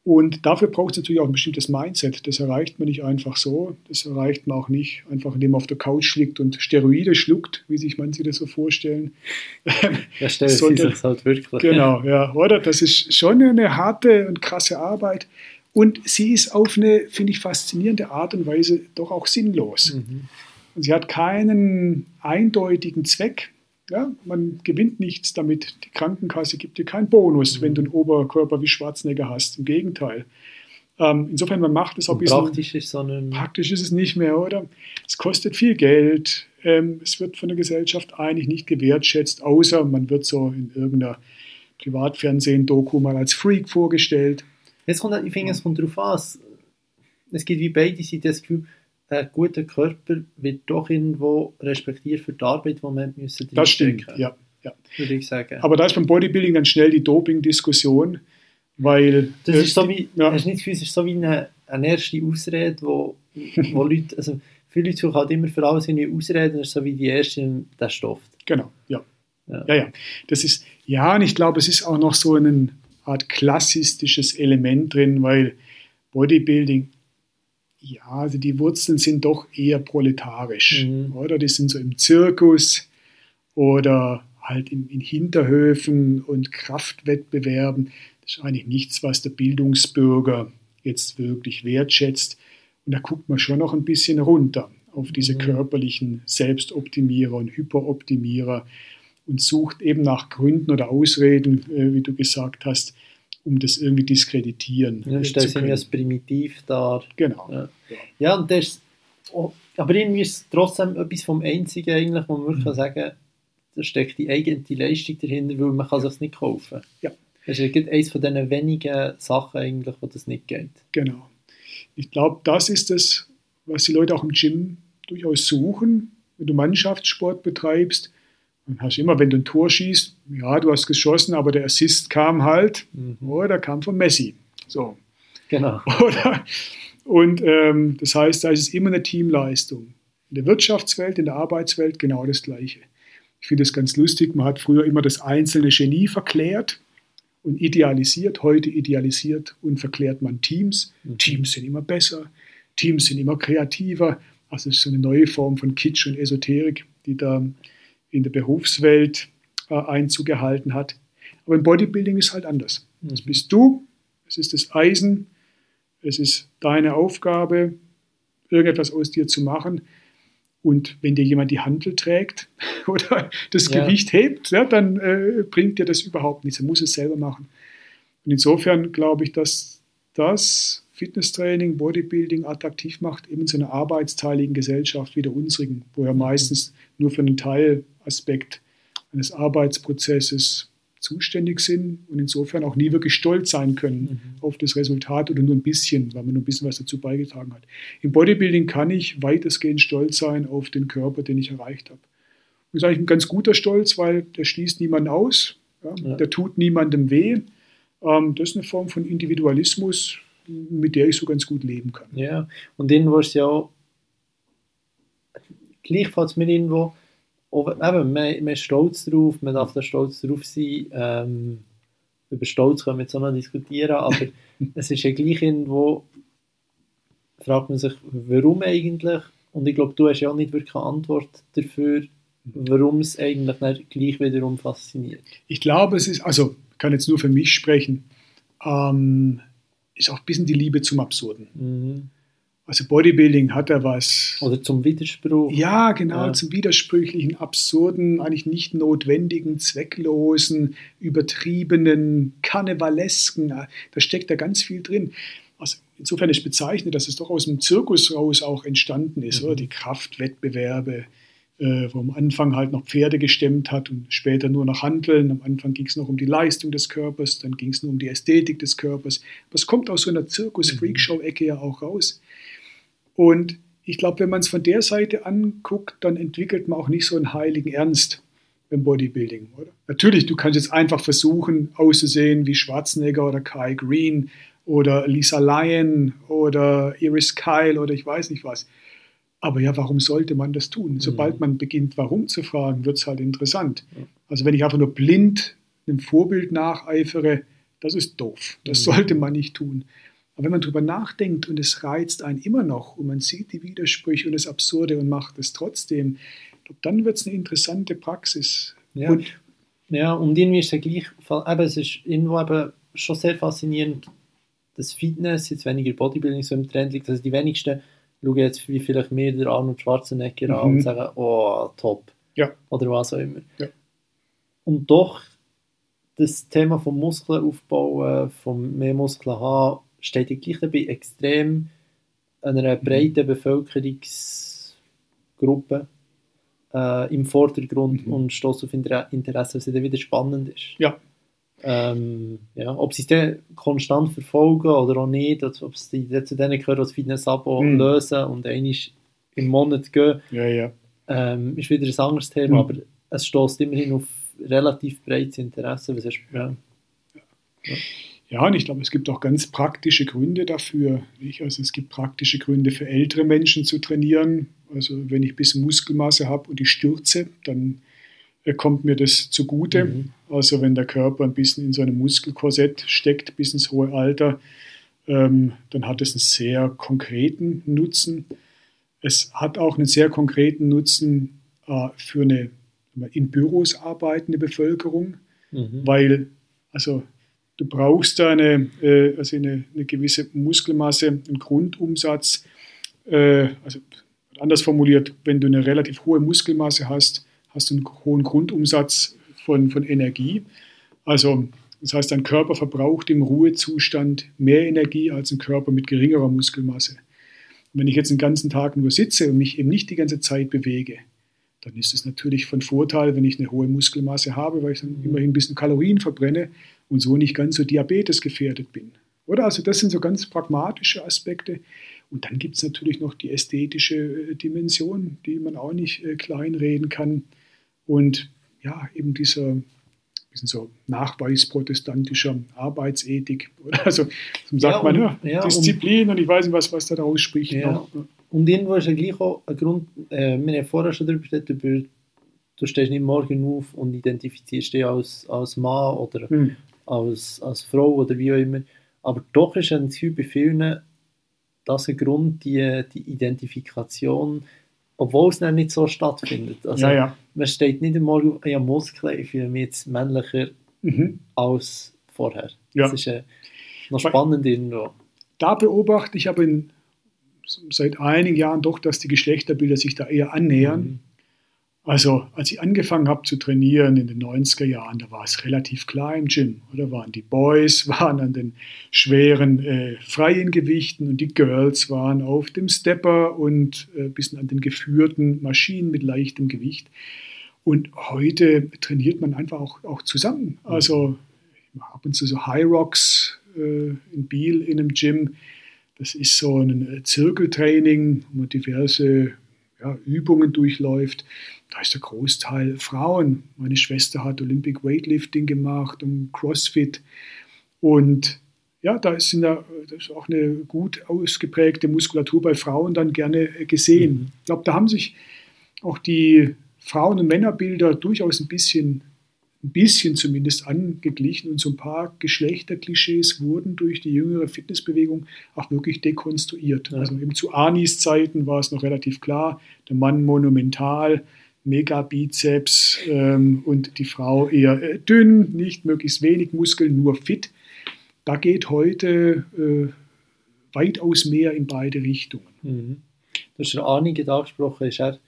Und dafür braucht es natürlich auch ein bestimmtes Mindset. Das erreicht man nicht einfach so. Das erreicht man auch nicht einfach, indem man auf der Couch liegt und Steroide schluckt, wie sich manche das so vorstellen. Ja, stell sich halt wirklich. Genau, ja, oder? Das ist schon eine harte und krasse Arbeit. Und sie ist auf eine, finde ich, faszinierende Art und Weise doch auch sinnlos. Mhm. Und sie hat keinen eindeutigen Zweck. Ja, man gewinnt nichts damit. Die Krankenkasse gibt dir keinen Bonus, mhm. wenn du einen Oberkörper wie Schwarzenegger hast. Im Gegenteil. Ähm, insofern, man macht es auch ein bisschen. Praktisch ist, praktisch ist es nicht mehr, oder? Es kostet viel Geld. Ähm, es wird von der Gesellschaft eigentlich nicht gewertschätzt, außer man wird so in irgendeiner Privatfernsehen-Doku mal als Freak vorgestellt. Es kommt, ich finde, es kommt darauf an. Es gibt wie beide Seiten das Gefühl, ein guter Körper wird doch irgendwo respektiert für die Arbeit, die man müssen Das stimmt, ja, ja. Würde ich sagen. Aber da ist beim Bodybuilding dann schnell die Doping-Diskussion, weil... Das ist so wie, ja. hast nicht das Gefühl, ist so wie eine, eine erste Ausrede, wo, wo (laughs) Leute, also viele Leute suchen halt immer für alles eine Ausrede, das ist so wie die erste, der Stoff. Genau, ja. ja. Ja, ja. Das ist, ja, und ich glaube, es ist auch noch so eine Art klassistisches Element drin, weil Bodybuilding ja, also die Wurzeln sind doch eher proletarisch, mhm. oder? Die sind so im Zirkus oder halt in, in, Hinterhöfen und Kraftwettbewerben. Das ist eigentlich nichts, was der Bildungsbürger jetzt wirklich wertschätzt. Und da guckt man schon noch ein bisschen runter auf diese mhm. körperlichen Selbstoptimierer und Hyperoptimierer und sucht eben nach Gründen oder Ausreden, äh, wie du gesagt hast, um das irgendwie diskreditieren ja, zu können. als primitiv dar. Genau. Ja, ja und das oh, aber irgendwie ist es trotzdem etwas vom Einzigen eigentlich, wo man wirklich mhm. sagen kann, da steckt die eigene Leistung dahinter, weil man kann es nicht kaufen. Ja. Das ist eines von den wenigen Sachen eigentlich, wo das nicht geht. Genau. Ich glaube, das ist das, was die Leute auch im Gym durchaus suchen. Wenn du Mannschaftssport betreibst, dann hast du immer, wenn du ein Tor schießt, ja, du hast geschossen, aber der Assist kam halt, mhm. oder der kam von Messi. So. Genau. (laughs) Oder? Und ähm, das heißt, da ist es immer eine Teamleistung. In der Wirtschaftswelt, in der Arbeitswelt genau das Gleiche. Ich finde es ganz lustig, man hat früher immer das einzelne Genie verklärt und idealisiert. Heute idealisiert und verklärt man Teams. Mhm. Teams sind immer besser, Teams sind immer kreativer. Also es ist so eine neue Form von Kitsch und Esoterik, die da in der Berufswelt äh, Einzug gehalten hat. Aber im Bodybuilding ist halt anders. Mhm. Das bist du, es ist das Eisen, es ist deine Aufgabe, irgendetwas aus dir zu machen. Und wenn dir jemand die Handel trägt (laughs) oder das ja. Gewicht hebt, ja, dann äh, bringt dir das überhaupt nichts. Er muss es selber machen. Und insofern glaube ich, dass das Fitnesstraining, Bodybuilding attraktiv macht, eben so einer arbeitsteiligen Gesellschaft wie der unsrigen, wo ja mhm. meistens nur für einen Teilaspekt eines Arbeitsprozesses zuständig sind und insofern auch nie wirklich stolz sein können mhm. auf das Resultat oder nur ein bisschen, weil man nur ein bisschen was dazu beigetragen hat. Im Bodybuilding kann ich weitestgehend stolz sein auf den Körper, den ich erreicht habe. Das ist eigentlich ein ganz guter Stolz, weil der schließt niemanden aus, ja, ja. der tut niemandem weh. Ähm, das ist eine Form von Individualismus, mit der ich so ganz gut leben kann. Ja, und den warst ja auch, gleichfalls mit irgendwo, eben, man, man ist stolz drauf, man darf da stolz drauf sein. Ähm, über Stolz können wir jetzt auch noch diskutieren, aber (laughs) es ist ja gleich irgendwo, fragt man sich, warum eigentlich? Und ich glaube, du hast ja auch nicht wirklich eine Antwort dafür, warum es eigentlich nicht gleich wiederum fasziniert. Ich glaube, es ist, also ich kann jetzt nur für mich sprechen, ähm, ist auch ein bisschen die Liebe zum Absurden. Mhm. Also Bodybuilding hat da was. Oder zum Widerspruch. Ja, genau, ja. zum widersprüchlichen, absurden, eigentlich nicht notwendigen, zwecklosen, übertriebenen, karnevalesken. Da steckt da ganz viel drin. Also insofern ist bezeichnet, dass es doch aus dem Zirkus raus auch entstanden ist, mhm. oder? Die Kraftwettbewerbe, äh, wo am Anfang halt noch Pferde gestemmt hat und später nur noch Handeln. Am Anfang ging es noch um die Leistung des Körpers, dann ging es nur um die Ästhetik des Körpers. Was kommt aus so einer Zirkus-Freakshow-Ecke ja auch raus? Und ich glaube, wenn man es von der Seite anguckt, dann entwickelt man auch nicht so einen heiligen Ernst beim Bodybuilding. Oder? Natürlich, du kannst jetzt einfach versuchen, auszusehen wie Schwarzenegger oder Kai Green oder Lisa Lyon oder Iris Kyle oder ich weiß nicht was. Aber ja, warum sollte man das tun? Sobald mhm. man beginnt, warum zu fragen, wird es halt interessant. Also wenn ich einfach nur blind einem Vorbild nacheifere, das ist doof. Das mhm. sollte man nicht tun. Aber wenn man darüber nachdenkt und es reizt einen immer noch und man sieht die Widersprüche und das Absurde und macht es trotzdem, dann wird es eine interessante Praxis. Ja, und, ja, und irgendwie ist es gleich, aber es ist irgendwo eben schon sehr faszinierend, dass Fitness jetzt weniger Bodybuilding so im Trend liegt. Also die wenigsten schauen jetzt wie vielleicht mehr der Arnold Schwarzenegger mhm. an und sagen, oh, top. Ja. Oder was auch immer. Ja. Und doch das Thema vom Muskeln aufbauen, vom mehr Muskeln haben, steht ja gleich dabei extrem einer mhm. breiten Bevölkerungsgruppe äh, im Vordergrund mhm. und stoßt auf Interesse, was dann wieder spannend ist. Ja. Ähm, ja, ob sie es dann konstant verfolgen oder auch nicht, ob sie zu denen gehören, das Fitness-Abo mhm. lösen und einmal im Monat gehen, ja, ja. Ähm, ist wieder ein anderes Thema, mhm. aber es stößt immerhin auf relativ breites Interesse. Was ist, ja. Ja. Ja, und ich glaube, es gibt auch ganz praktische Gründe dafür. Also es gibt praktische Gründe für ältere Menschen zu trainieren. Also wenn ich ein bisschen Muskelmasse habe und ich stürze, dann kommt mir das zugute. Mhm. Also wenn der Körper ein bisschen in so einem Muskelkorsett steckt bis ins hohe Alter, ähm, dann hat es einen sehr konkreten Nutzen. Es hat auch einen sehr konkreten Nutzen äh, für eine in Büros arbeitende Bevölkerung, mhm. weil also Du brauchst da eine, äh, also eine, eine, gewisse Muskelmasse, einen Grundumsatz. Äh, also anders formuliert, wenn du eine relativ hohe Muskelmasse hast, hast du einen hohen Grundumsatz von, von Energie. Also das heißt, dein Körper verbraucht im Ruhezustand mehr Energie als ein Körper mit geringerer Muskelmasse. Und wenn ich jetzt den ganzen Tag nur sitze und mich eben nicht die ganze Zeit bewege, dann ist es natürlich von Vorteil, wenn ich eine hohe Muskelmasse habe, weil ich dann immerhin ein bisschen Kalorien verbrenne und so nicht ganz so Diabetes gefährdet bin. Oder? Also das sind so ganz pragmatische Aspekte. Und dann gibt es natürlich noch die ästhetische äh, Dimension, die man auch nicht äh, kleinreden kann. Und ja, eben dieser bisschen so nachweisprotestantischer Arbeitsethik. (laughs) Also sagt ja, man, ja, ja, Disziplin und, und, ich weiß nicht, was, was da daraus spricht. Ja. Und irgendwo ist ja gleich auch ein Grund, äh, wir haben vorher schon darüber gesprochen, du stehst nicht morgen auf und identifizierst dich als, als Mann oder hm als, als Frau oder wie auch immer. Aber doch ist ein Gefühl bei vielen das ein Grund, die, die Identifikation, obwohl es dann nicht so stattfindet. Also ja, ja. man steht nicht einmal ja, Muskeln, ich fühle mich jetzt männlicher mhm. als vorher. Ja. Das ist äh, noch spannend irgendwo. Da beobachte ich aber in, seit einigen Jahren doch, dass die Geschlechterbilder sich da eher annähern. Mhm. Also als ich angefangen habe zu trainieren in den 90er Jahren, da war es relativ klar im Gym. Oder waren die Boys (laughs) waren an den schweren äh, freien Gewichten und die Girls waren auf dem Stepper und ein äh, bisschen an den geführten Maschinen mit leichtem Gewicht. Und heute trainiert man einfach auch, auch zusammen. Mhm. Also ab und zu so High Rocks äh, in Biel in einem Gym. Das ist so ein äh, Zirkeltraining, wo man diverse ja, Übungen durchläuft. Da ist der Großteil Frauen. Meine Schwester hat Olympic Weightlifting gemacht und CrossFit. Und ja, da ist, da, das ist auch eine gut ausgeprägte Muskulatur bei Frauen dann gerne gesehen. Mhm. Ich glaube, da haben sich auch die Frauen- und Männerbilder durchaus ein bisschen, ein bisschen zumindest angeglichen und so ein paar Geschlechterklischees wurden durch die jüngere Fitnessbewegung auch wirklich dekonstruiert. Ja. Also eben zu Anis Zeiten war es noch relativ klar, der Mann monumental, Megabizeps ähm, und die Frau eher äh, dünn, nicht möglichst wenig Muskeln, nur fit. Da geht heute äh, weitaus mehr in beide Richtungen. Mhm. Du hast ja einige angesprochen, ist er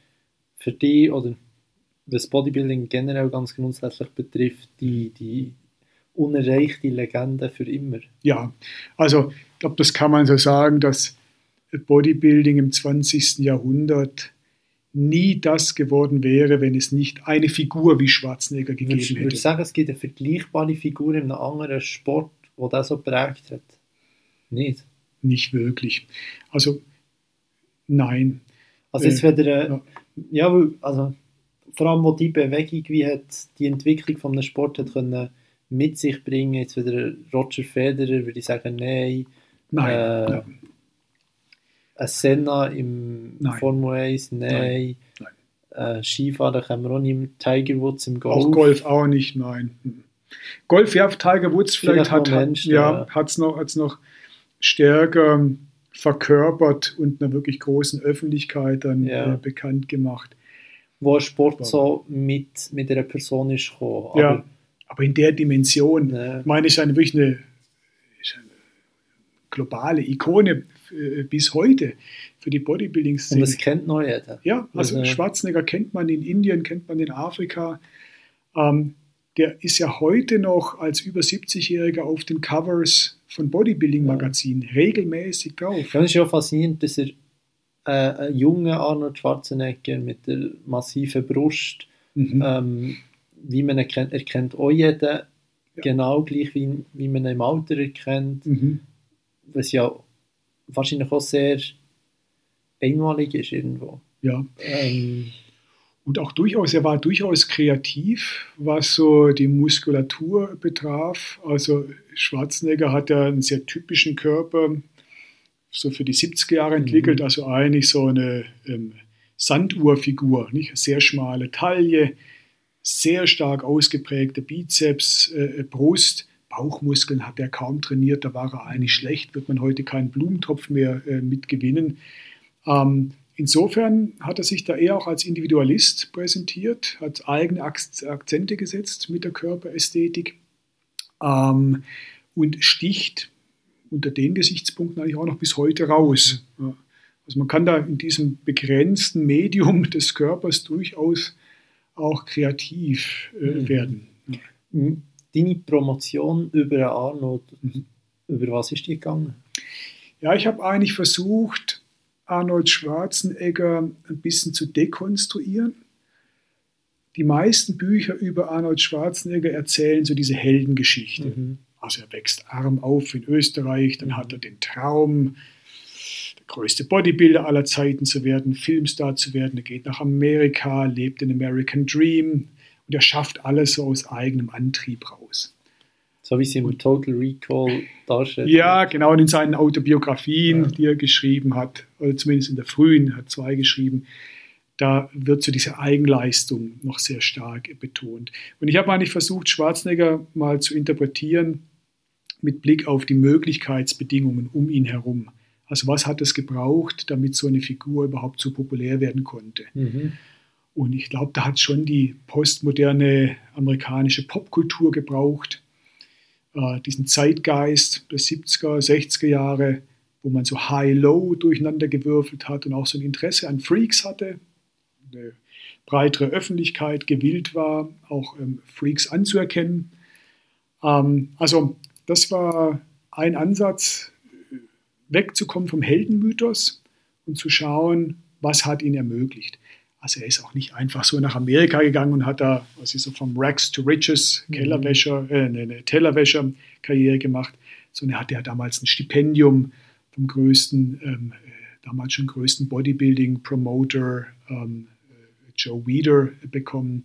für dich oder was Bodybuilding generell ganz grundsätzlich betrifft, die, die unerreichte Legende für immer. Ja, also ich glaube, das kann man so sagen, dass Bodybuilding im 20. Jahrhundert nie das geworden wäre, wenn es nicht eine Figur wie Schwarzenegger gegeben hätte. Ich würde sagen, es gibt eine vergleichbare Figur in einem anderen Sport, wo das so prägt hat. Nicht? Nicht wirklich. Also, nein. Also, jetzt äh, wieder, ja. ja, also, vor allem, wo die Bewegung, wie hat die Entwicklung von einem Sport hat können mit sich bringen, jetzt wieder Roger Federer, würde ich sagen, nein. Nein. Äh, ja. Senna im nein. Formel 1, nein. nein. nein. Äh, Skifahren können wir auch nicht, Tiger Woods im Golf. Auch Golf auch nicht, nein. Golf, ja, Tiger Woods vielleicht, vielleicht hat es ja, hat's noch, hat's noch stärker verkörpert und einer wirklich großen Öffentlichkeit dann ja. äh, bekannt gemacht. Wo Sport so mit, mit einer Person ist gekommen. Aber, ja, aber in der Dimension, ich meine, ist eine wirklich eine, eine globale Ikone äh, bis heute für die Bodybuilding-Szene. Und das kennt noch jeder. Ja, also, also Schwarzenegger kennt man in Indien, kennt man in Afrika. Ähm, der ist ja heute noch als über 70-Jähriger auf den Covers von Bodybuilding-Magazinen ja. regelmäßig drauf. Das ist ja faszinierend, dass er äh, junger Arnold Schwarzenegger mit der massiven Brust, mhm. ähm, wie man ihn kennt, erkennt auch jeder, ja. genau gleich wie, wie man ihn im Alter erkennt, mhm. was ja wahrscheinlich auch sehr einmalig ist irgendwo. Ja. Ähm, und auch durchaus, er war durchaus kreativ, was so die Muskulatur betraf. Also Schwarzenegger hat ja einen sehr typischen Körper, so für die 70er Jahre entwickelt, mhm. also eigentlich so eine ähm, Sanduhrfigur, nicht? Sehr schmale Taille, sehr stark ausgeprägte Bizeps, äh, Brust, Bauchmuskeln hat er kaum trainiert, da war er eigentlich schlecht, wird man heute keinen Blumentopf mehr äh, mitgewinnen. Ähm, Insofern hat er sich da eher auch als Individualist präsentiert, hat eigene Akzente gesetzt mit der Körperästhetik ähm, und sticht unter den Gesichtspunkten eigentlich auch noch bis heute raus. Ja. Also man kann da in diesem begrenzten Medium (laughs) des Körpers durchaus auch kreativ äh, mhm. werden. Mhm. Deine Promotion über Arnold, über was ist die gegangen? Ja, ich habe eigentlich versucht, Arnold Schwarzenegger ein bisschen zu dekonstruieren. Die meisten Bücher über Arnold Schwarzenegger erzählen so diese Heldengeschichte. Mhm. Also er wächst arm auf in Österreich, dann hat er den Traum, der größte Bodybuilder aller Zeiten zu werden, Filmstar zu werden. Er geht nach Amerika, lebt den American Dream und er schafft alles so aus eigenem Antrieb raus. So wie sie im Total Recall darstellt. Ja, genau, und in seinen Autobiografien, ja. die er geschrieben hat, oder zumindest in der frühen, hat zwei geschrieben, da wird so diese Eigenleistung noch sehr stark betont. Und ich habe eigentlich versucht, Schwarzenegger mal zu interpretieren mit Blick auf die Möglichkeitsbedingungen um ihn herum. Also was hat es gebraucht, damit so eine Figur überhaupt so populär werden konnte? Mhm. Und ich glaube, da hat schon die postmoderne amerikanische Popkultur gebraucht, äh, diesen Zeitgeist der 70er, 60er Jahre, wo man so High-Low durcheinander gewürfelt hat und auch so ein Interesse an Freaks hatte, eine breitere Öffentlichkeit gewillt war, auch ähm, Freaks anzuerkennen. Ähm, also das war ein Ansatz, wegzukommen vom Heldenmythos und zu schauen, was hat ihn ermöglicht. Also er ist auch nicht einfach so nach Amerika gegangen und hat da, was ist so vom Rags to Riches, Kellerwäscher, äh, eine, eine Tellerwäscher-Karriere gemacht, sondern er hatte ja damals ein Stipendium vom größten, ähm, damals schon größten Bodybuilding-Promoter ähm, Joe Weeder bekommen.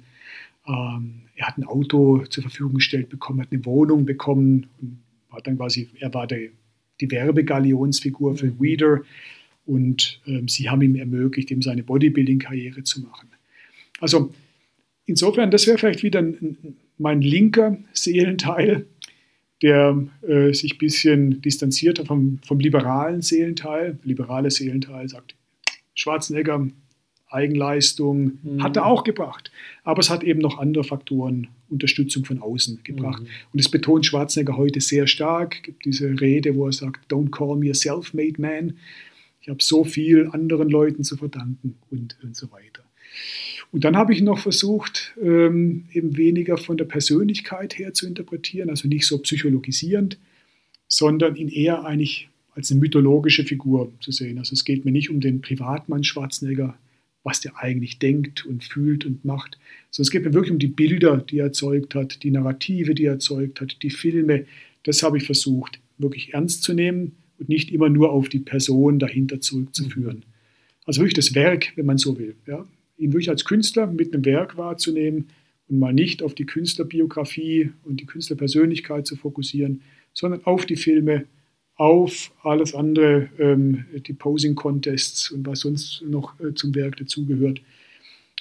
Ähm, er hat ein Auto zur Verfügung gestellt bekommen, hat eine Wohnung bekommen und war dann quasi, er war der, die Werbegalionsfigur für mhm. Weeder und ähm, sie haben ihm ermöglicht, ihm seine Bodybuilding-Karriere zu machen. Also insofern, das wäre vielleicht wieder ein, mein linker Seelenteil, der äh, sich ein bisschen distanziert hat vom, vom liberalen Seelenteil. Liberale Seelenteil sagt, Schwarzenegger, Eigenleistung, mhm. hat er auch gebracht. Aber es hat eben noch andere Faktoren, Unterstützung von außen gebracht. Mhm. Und es betont Schwarzenegger heute sehr stark. Es gibt diese Rede, wo er sagt, don't call me a self-made man. Ich habe so viel anderen Leuten zu verdanken und, und so weiter. Und dann habe ich noch versucht, ähm, eben weniger von der Persönlichkeit her zu interpretieren, also nicht so psychologisierend, sondern ihn eher eigentlich als eine mythologische Figur zu sehen. Also es geht mir nicht um den Privatmann Schwarzenegger, was der eigentlich denkt und fühlt und macht, sondern es geht mir wirklich um die Bilder, die er erzeugt hat, die Narrative, die er erzeugt hat, die Filme. Das habe ich versucht, wirklich ernst zu nehmen und nicht immer nur auf die Person dahinter zurückzuführen. Mhm. Also wirklich das Werk, wenn man so will. Ja? Ihn wirklich als Künstler mit einem Werk wahrzunehmen und mal nicht auf die Künstlerbiografie und die Künstlerpersönlichkeit zu fokussieren, sondern auf die Filme, auf alles andere, ähm, die Posing-Contests und was sonst noch äh, zum Werk dazugehört.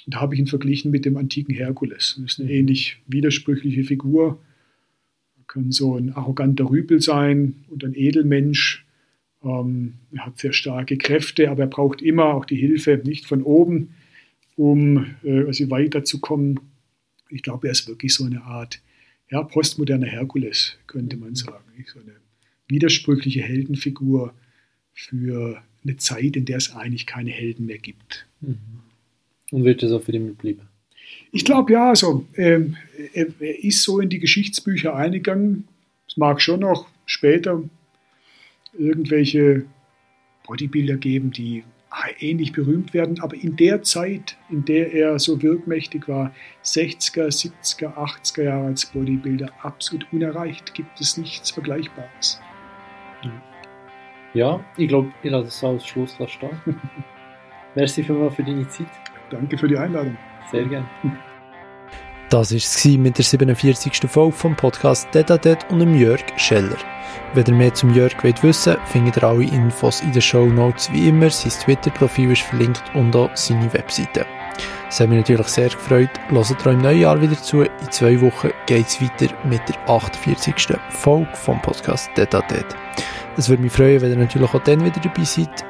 Und da habe ich ihn verglichen mit dem antiken Herkules. Das ist eine mhm. ähnlich widersprüchliche Figur. Er kann so ein arroganter Rüpel sein und ein Edelmensch. Ähm, er hat sehr starke Kräfte, aber er braucht immer auch die Hilfe, nicht von oben, um äh, also weiterzukommen. Ich glaube, er ist wirklich so eine Art ja, postmoderner Herkules, könnte man sagen. So eine widersprüchliche Heldenfigur für eine Zeit, in der es eigentlich keine Helden mehr gibt. Mhm. Und wird das auch für ihn bleiben? Ich glaube ja, also ähm, er, er, ist so in die Geschichtsbücher eingegangen. Es mag schon noch später irgendwelche Bodybuilder geben, die ähnlich berühmt werden, aber in der Zeit, in der er so wirkmächtig war, 60er, 70er, 80er Jahre als Bodybuilder, absolut unerreicht, gibt es nichts Vergleichbares. Ja, ich glaube, ich lasse es als Schluss stehen. (laughs) Merci vielmals für deine Zeit. Danke für die Einladung. Sehr gerne. Das war es mit der 47. Folge vom Podcast Detatet und dem Jörg Scheller. Wenn ihr mehr zum Jörg wollt wissen findet ihr alle Infos in den Show Notes wie immer. Sein Twitter-Profil ist verlinkt und auch seine Webseite. Es hat mich natürlich sehr gefreut. Hört ihr im neuen Jahr wieder zu. In zwei Wochen geht es weiter mit der 48. Folge vom Podcast Detatet. Es würde mich freuen, wenn ihr natürlich auch dann wieder dabei seid.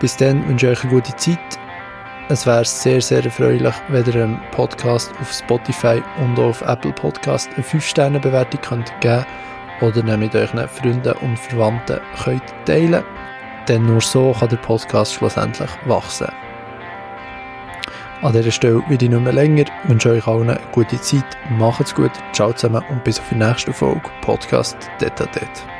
Bis dann wünsche ich euch eine gute Zeit. Es wäre sehr, sehr erfreulich, wenn ihr einem Podcast auf Spotify und auf Apple Podcast eine 5-Sterne-Bewertung könnt geben oder mit euren Freunden und Verwandten könnt teilen Denn nur so kann der Podcast schlussendlich wachsen. An dieser Stelle will ich nicht mehr länger. Ich wünsche euch allen eine gute Zeit. Macht's gut. Ciao zusammen und bis auf die nächste Folge Podcast Detatet.